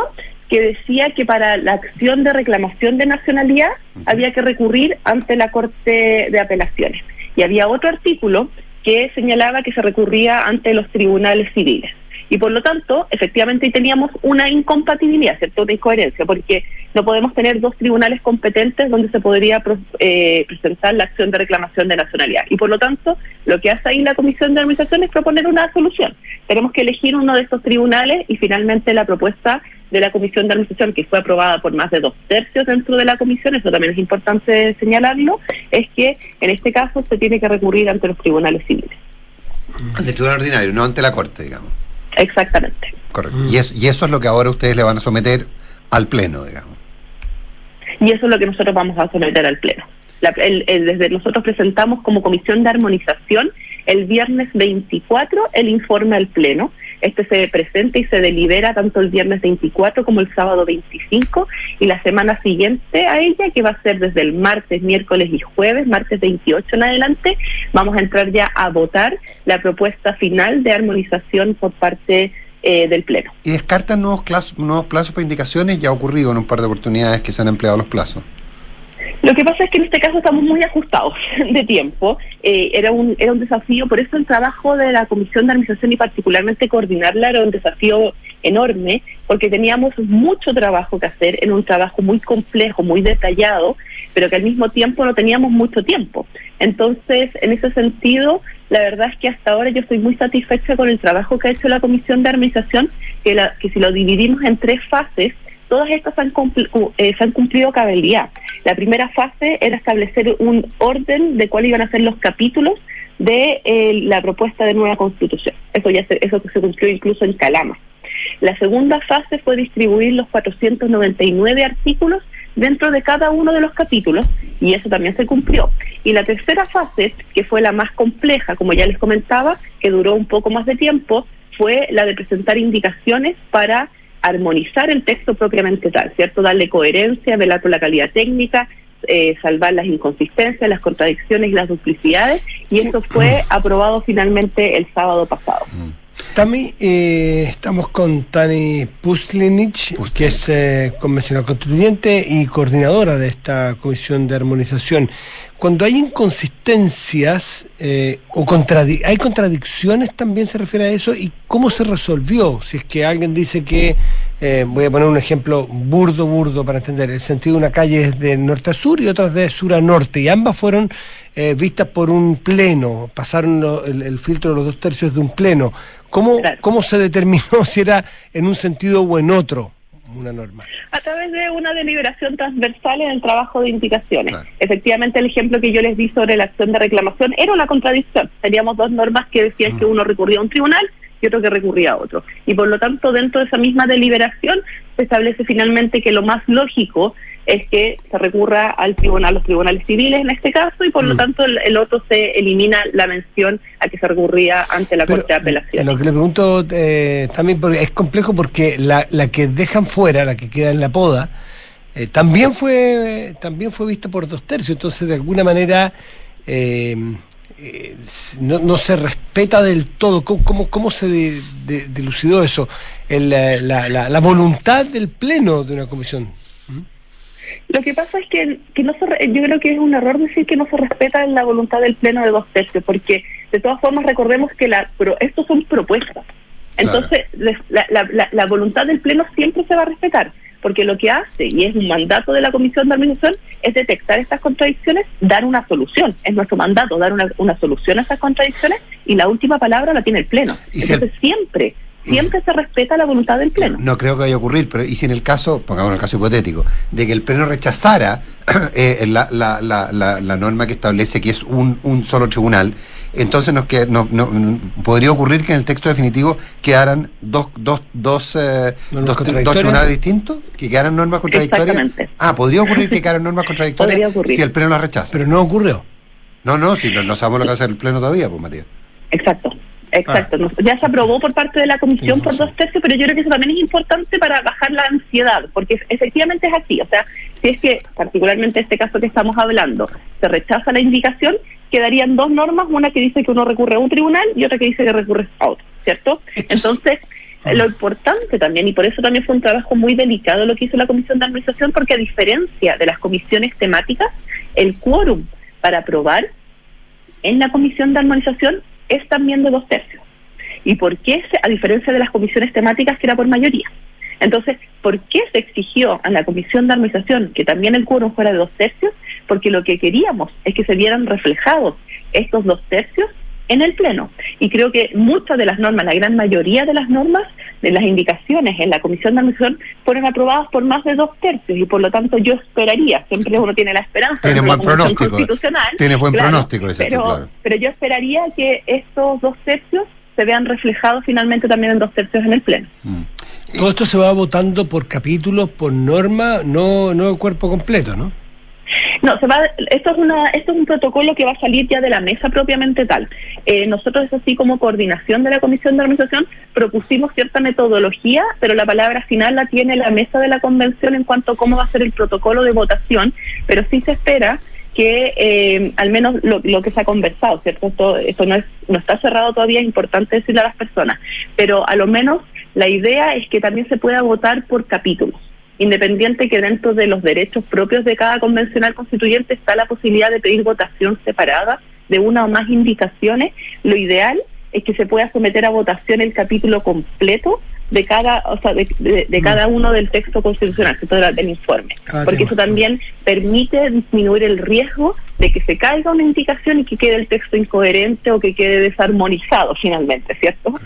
que decía que para la acción de reclamación de nacionalidad había que recurrir ante la Corte de Apelaciones. Y había otro artículo que señalaba que se recurría ante los tribunales civiles. Y por lo tanto, efectivamente teníamos una incompatibilidad, ¿cierto? Una incoherencia, porque no podemos tener dos tribunales competentes donde se podría eh, presentar la acción de reclamación de nacionalidad. Y por lo tanto, lo que hace ahí la Comisión de Administración es proponer una solución. Tenemos que elegir uno de estos tribunales y finalmente la propuesta de la Comisión de Administración, que fue aprobada por más de dos tercios dentro de la Comisión, eso también es importante señalarlo, es que en este caso se tiene que recurrir ante los tribunales civiles. Ante el tribunal ordinario, no ante la Corte, digamos. Exactamente. Correcto. Y, es- y eso es lo que ahora ustedes le van a someter al Pleno, digamos. Y eso es lo que nosotros vamos a someter al Pleno. La- el- el- desde nosotros presentamos como Comisión de Armonización el viernes 24 el informe al Pleno. Este se presenta y se delibera tanto el viernes 24 como el sábado 25 y la semana siguiente a ella, que va a ser desde el martes, miércoles y jueves, martes 28 en adelante, vamos a entrar ya a votar la propuesta final de armonización por parte eh, del Pleno. ¿Y descartan nuevos, clas- nuevos plazos para indicaciones? Ya ha ocurrido en un par de oportunidades que se han empleado los plazos. Lo que pasa es que en este caso estamos muy ajustados de tiempo. Eh, era un era un desafío, por eso el trabajo de la Comisión de Administración y particularmente coordinarla era un desafío enorme, porque teníamos mucho trabajo que hacer, en un trabajo muy complejo, muy detallado, pero que al mismo tiempo no teníamos mucho tiempo. Entonces, en ese sentido, la verdad es que hasta ahora yo estoy muy satisfecha con el trabajo que ha hecho la Comisión de Administración, que, la, que si lo dividimos en tres fases, todas estas han cumpli- cu- eh, se han cumplido cabalidad. La primera fase era establecer un orden de cuáles iban a ser los capítulos de eh, la propuesta de nueva constitución. Eso ya se, eso se cumplió incluso en Calama. La segunda fase fue distribuir los 499 artículos dentro de cada uno de los capítulos y eso también se cumplió. Y la tercera fase, que fue la más compleja, como ya les comentaba, que duró un poco más de tiempo, fue la de presentar indicaciones para armonizar el texto propiamente tal, ¿cierto? Darle coherencia, velar por la calidad técnica, eh, salvar las inconsistencias, las contradicciones y las duplicidades, y esto fue aprobado finalmente el sábado pasado. Tami, eh, estamos con Tani Puslinich, que es eh, convencional constituyente y coordinadora de esta comisión de armonización. Cuando hay inconsistencias eh, o hay contradicciones, también se refiere a eso, y cómo se resolvió. Si es que alguien dice que, eh, voy a poner un ejemplo burdo, burdo para entender, el sentido de una calle es de norte a sur y otras de sur a norte, y ambas fueron eh, vistas por un pleno, pasaron el, el filtro de los dos tercios de un pleno. ¿Cómo, ¿Cómo se determinó si era en un sentido o en otro una norma? a través de una deliberación transversal en el trabajo de indicaciones. Efectivamente, el ejemplo que yo les di sobre la acción de reclamación era una contradicción. Teníamos dos normas que decían que uno recurría a un tribunal y otro que recurría a otro. Y por lo tanto, dentro de esa misma deliberación, se establece finalmente que lo más lógico es que se recurra al tribunal, los tribunales civiles en este caso, y por lo tanto el, el otro se elimina la mención a que se recurría ante la Corte de Apelación. Lo que le pregunto eh, también porque es complejo porque la, la que dejan fuera, la que queda en la poda, eh, también fue también fue vista por dos tercios. Entonces, de alguna manera, eh, eh, no, no se respeta del todo. ¿Cómo, cómo, cómo se de- de- dilucidó eso? El, la, la- la voluntad del pleno de una comisión. Lo que pasa es que, que no se re- yo creo que es un error decir que no se respeta la voluntad del pleno de dos tercios, porque de todas formas recordemos que la pro, estos son propuestas. Entonces, les- la, la- la- la voluntad del pleno siempre se va a respetar, porque lo que hace, y es un mandato de la Comisión de Administración, es detectar estas contradicciones, dar una solución. Es nuestro mandato, dar una, una solución a esas contradicciones, y la última palabra la tiene el pleno. El- Entonces, siempre, siempre se respeta la voluntad del pleno. No creo que vaya a ocurrir, pero y si en el caso, pongamos el caso hipotético, de que el Pleno rechazara eh, la, la, la, la, la norma que establece que es un, un solo tribunal, entonces nos que, no, no- podría ocurrir que en el texto definitivo quedaran dos, dos, dos, eh, ¿Normas dos, tribunales distintos, que quedaran normas contradictorias. Exactamente. Ah, podría ocurrir que quedaran normas contradictorias Podría ocurrir. si el Pleno las rechaza. Pero no ocurrió. No, no, si no, no sabemos lo que va a hacer el Pleno todavía, pues Matías. Exacto. Exacto, Ah. Ya se aprobó por parte de la comisión por dos tercios, pero yo creo que eso también es importante para bajar la ansiedad, porque efectivamente es así, o sea, si es que, particularmente este caso que estamos hablando, se rechaza la indicación, quedarían dos normas, una que dice que uno recurre a un tribunal y otra que dice que recurre a otro, ¿cierto? Entonces, lo importante también, y por eso también fue un trabajo muy delicado lo que hizo la Comisión de Administración, porque a diferencia de las comisiones temáticas, el quórum para aprobar en la comisión de armonización es también de dos tercios. ¿Y por qué, se- a diferencia de las comisiones temáticas que era por mayoría? Entonces, ¿por qué se exigió a la comisión de armonización que también el quórum fuera de dos tercios? Porque lo que queríamos es que se vieran reflejados estos dos tercios en el Pleno. Y creo que muchas de las normas, la gran mayoría de las normas, de las indicaciones en la Comisión de Admisión, fueron aprobadas por más de dos tercios y por lo tanto yo esperaría, siempre uno tiene la esperanza Tiene buen pronóstico. constitucional. Tiene buen claro, pronóstico, tú, pero, claro. pero yo esperaría que estos dos tercios se vean reflejados finalmente también en dos tercios en el Pleno. Todo esto se va votando por capítulos, por norma, no, no el cuerpo completo, ¿no? No, se va, esto es una, esto es un protocolo que va a salir ya de la mesa propiamente tal. Eh, nosotros, es así como coordinación de la Comisión de Organización, propusimos cierta metodología, pero la palabra final la tiene la mesa de la convención en cuanto a cómo va a ser el protocolo de votación, pero sí se espera que eh, al menos lo, lo que se ha conversado, ¿cierto? Esto, esto no, es, no está cerrado todavía, es importante decirle a las personas, pero a lo menos la idea es que también se pueda votar por capítulos independiente que dentro de los derechos propios de cada convencional constituyente está la posibilidad de pedir votación separada de una o más indicaciones, lo ideal es que se pueda someter a votación el capítulo completo de cada, o sea, de, de- de cada uno del texto constitucional, del informe, Cada porque tema. eso también permite disminuir el riesgo de que se caiga una indicación y que quede el texto incoherente o que quede desarmonizado finalmente, ¿cierto?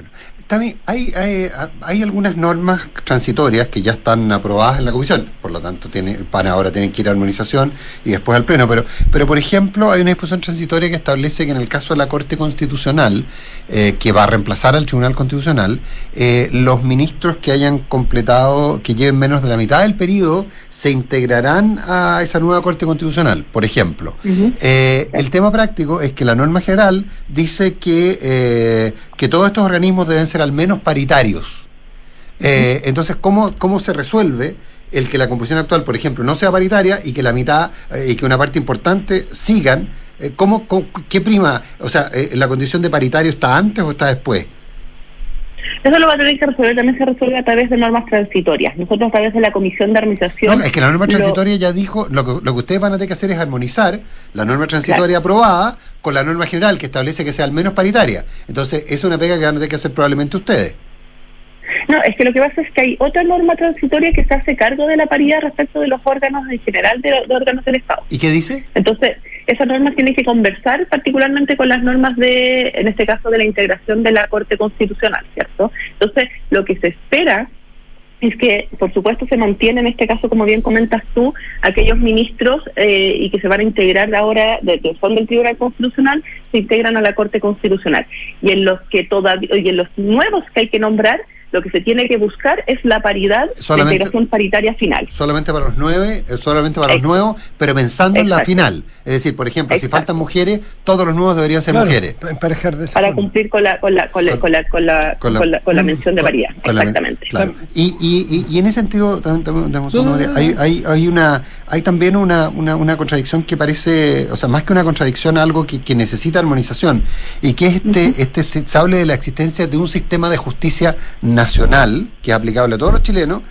También hay, hay, hay algunas normas transitorias que ya están aprobadas en la comisión, por lo tanto tiene, van ahora tienen que ir a armonización y después al pleno, pero, pero por ejemplo hay una disposición transitoria que establece que en el caso de la Corte Constitucional, eh, que va a reemplazar al Tribunal Constitucional, eh, los ministros que hayan completado, que lleven menos de la mitad del periodo, se integrarán a esa nueva Corte Constitucional, por ejemplo. Eh, el tema práctico es que la norma general dice que, eh, que todos estos organismos deben ser al menos paritarios. Eh, entonces, ¿cómo, ¿cómo se resuelve el que la composición actual, por ejemplo, no sea paritaria y que la mitad eh, y que una parte importante sigan. Eh, ¿cómo, cómo- ¿Qué prima? O sea, eh, ¿la condición de paritario está antes o está después? Eso lo va a tener que resolver, también se resuelve a través de normas transitorias. Nosotros a través de la Comisión de Armonización... No, es que la norma lo- transitoria ya dijo, lo que, lo que ustedes van a tener que hacer es armonizar la norma transitoria aprobada con la norma general que establece que sea al menos paritaria. Entonces, es una pega que van a tener que hacer probablemente ustedes. No, es que lo que pasa es que hay otra norma transitoria que se hace cargo de la paridad respecto de los órganos en general de, de órganos del Estado. ¿Y qué dice? Entonces, esas normas tienen que conversar particularmente con las normas de, en este caso, de la integración de la Corte Constitucional, ¿cierto? Entonces, lo que se espera es que, por supuesto, se mantiene en este caso, como bien comentas tú, aquellos ministros eh, y que se van a integrar ahora, de, que son del Tribunal Constitucional, se integran a la Corte Constitucional. Y en los que todavía, y en los nuevos que hay que nombrar, lo que se tiene que buscar es la paridad, Solamente- la integración paritaria final. Solamente para los nueve, eh, solamente para los nuevos, pero pensando en la final. Es decir, por ejemplo, si faltan mujeres, todos los nuevos deberían ser Claro, mujeres. de Para forma. cumplir con la, con la, con la, con la, con la, Con la- con la- con la mención de paridad. Exactamente. claro. Y, y, y, y en ese sentido, hay, hay, hay, una, hay también una, una, una contradicción que parece, o sea, más que una contradicción, algo que, que necesita armonización, y que es este, este se se hable de la existencia de un sistema de justicia nacional, que es aplicable a todos los chilenos,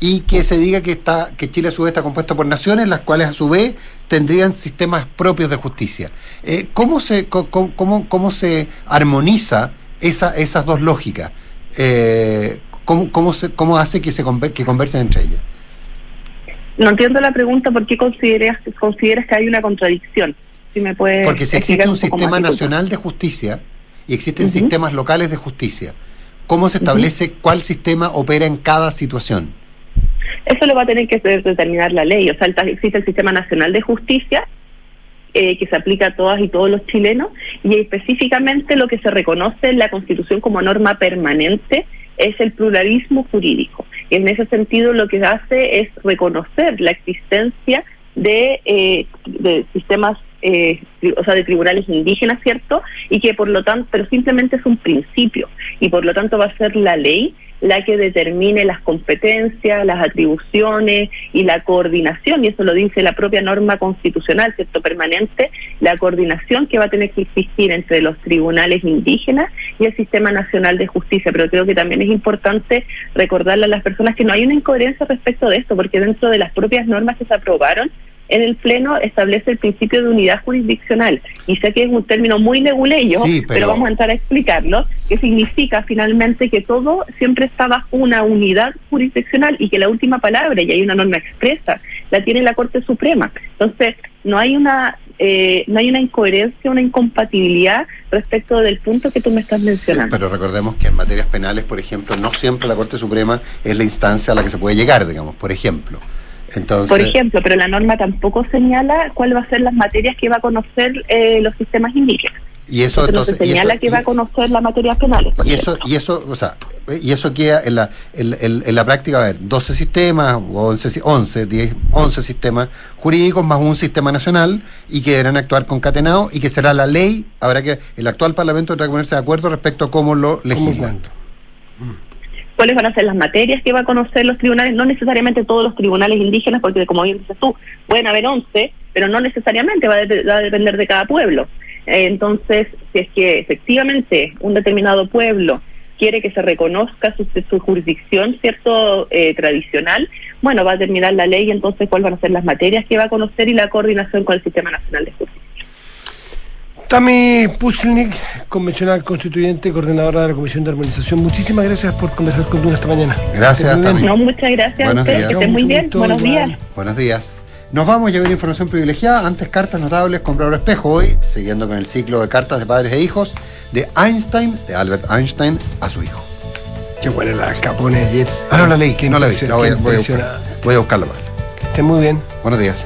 y que se diga que está que Chile a su vez está compuesto por naciones, las cuales a su vez tendrían sistemas propios de justicia. Eh, ¿cómo, se, co- cómo, cómo se armoniza esa, esas dos lógicas? Eh, ¿cómo, cómo, se, ¿Cómo hace que se conver- que conversen entre ellas? No entiendo la pregunta, ¿por qué consideras, consideras que hay una contradicción? Si me puedes Porque si existe un sistema nacional de justicia y existen sistemas locales de justicia, ¿cómo se establece cuál sistema opera en cada situación? Eso lo va a tener que de- determinar la ley. O sea, existe el Sistema Nacional de Justicia, eh, que se aplica a todas y todos los chilenos, y específicamente lo que se reconoce en la Constitución como norma permanente es el pluralismo jurídico. Y en ese sentido lo que hace es reconocer la existencia de, eh, de sistemas, eh, o sea, de tribunales indígenas, ¿cierto? Y que por lo tanto, pero simplemente es un principio, y por lo tanto va a ser la ley la que determine las competencias, las atribuciones y la coordinación, y eso lo dice la propia norma constitucional, ¿cierto? Permanente, la coordinación que va a tener que existir entre los tribunales indígenas y el Sistema Nacional de Justicia. Pero creo que también es importante recordarle a las personas que no hay una incoherencia respecto de esto, porque dentro de las propias normas que se aprobaron, en el Pleno establece el principio de unidad jurisdiccional. Y sé que es un término muy Sí, pero... pero- vamos a entrar a explicarlo, que significa finalmente que todo siempre está bajo una unidad jurisdiccional y que la última palabra, y hay una norma expresa, la tiene la Corte Suprema. Entonces, no hay una eh, no hay una incoherencia, una incompatibilidad respecto del punto que tú me estás mencionando. Pero recordemos que en materias penales, por ejemplo, no siempre la Corte Suprema es la instancia a la que se puede llegar, digamos, por ejemplo. Entonces, Por ejemplo, pero la norma tampoco señala cuál va a ser las materias que va a conocer eh, los sistemas indígenas. y eso entonces se y señala eso- que va a conocer las materias penales. y ejemplo. eso y eso o sea y eso queda en la en, en- en la práctica a ver 12 sistemas o 11 si- 11 10 11 sistemas jurídicos más un sistema nacional y que deberán actuar concatenados y que será la ley habrá que el actual parlamento tendrá que ponerse de acuerdo respecto a cómo lo legislan cuáles van a ser las materias que va a conocer los tribunales, no necesariamente todos los tribunales indígenas, porque como bien dices tú, pueden haber 11, pero no necesariamente va a, va a depender de cada pueblo. Eh, entonces, si es que efectivamente un determinado pueblo quiere que se reconozca su, su jurisdicción, ¿cierto?, eh, tradicional, bueno, va a terminar la ley, entonces cuáles van a ser las materias que va a conocer y la coordinación con el Sistema Nacional de Justicia. Tami Pusilnik, convencional constituyente, coordinadora de la Comisión de Armonización. Muchísimas gracias por conversar conmigo esta mañana. Gracias, Que. Tami. No, muchas gracias a Buenos ustedes, días. que estén muy bien, gusto, buenos igual. días. buenos días nos vamos, llegó una información privilegiada. Antes cartas notables, comprador espejo. Hoy, siguiendo con el ciclo de cartas de padres e hijos, de Einstein, de Albert Einstein, a su hijo. Qué buena la capone ayer. Ah, no la leí, Qué no la vi. La voy, a- voy a. Voy a buscarla. Que esté muy bien. Buenos días.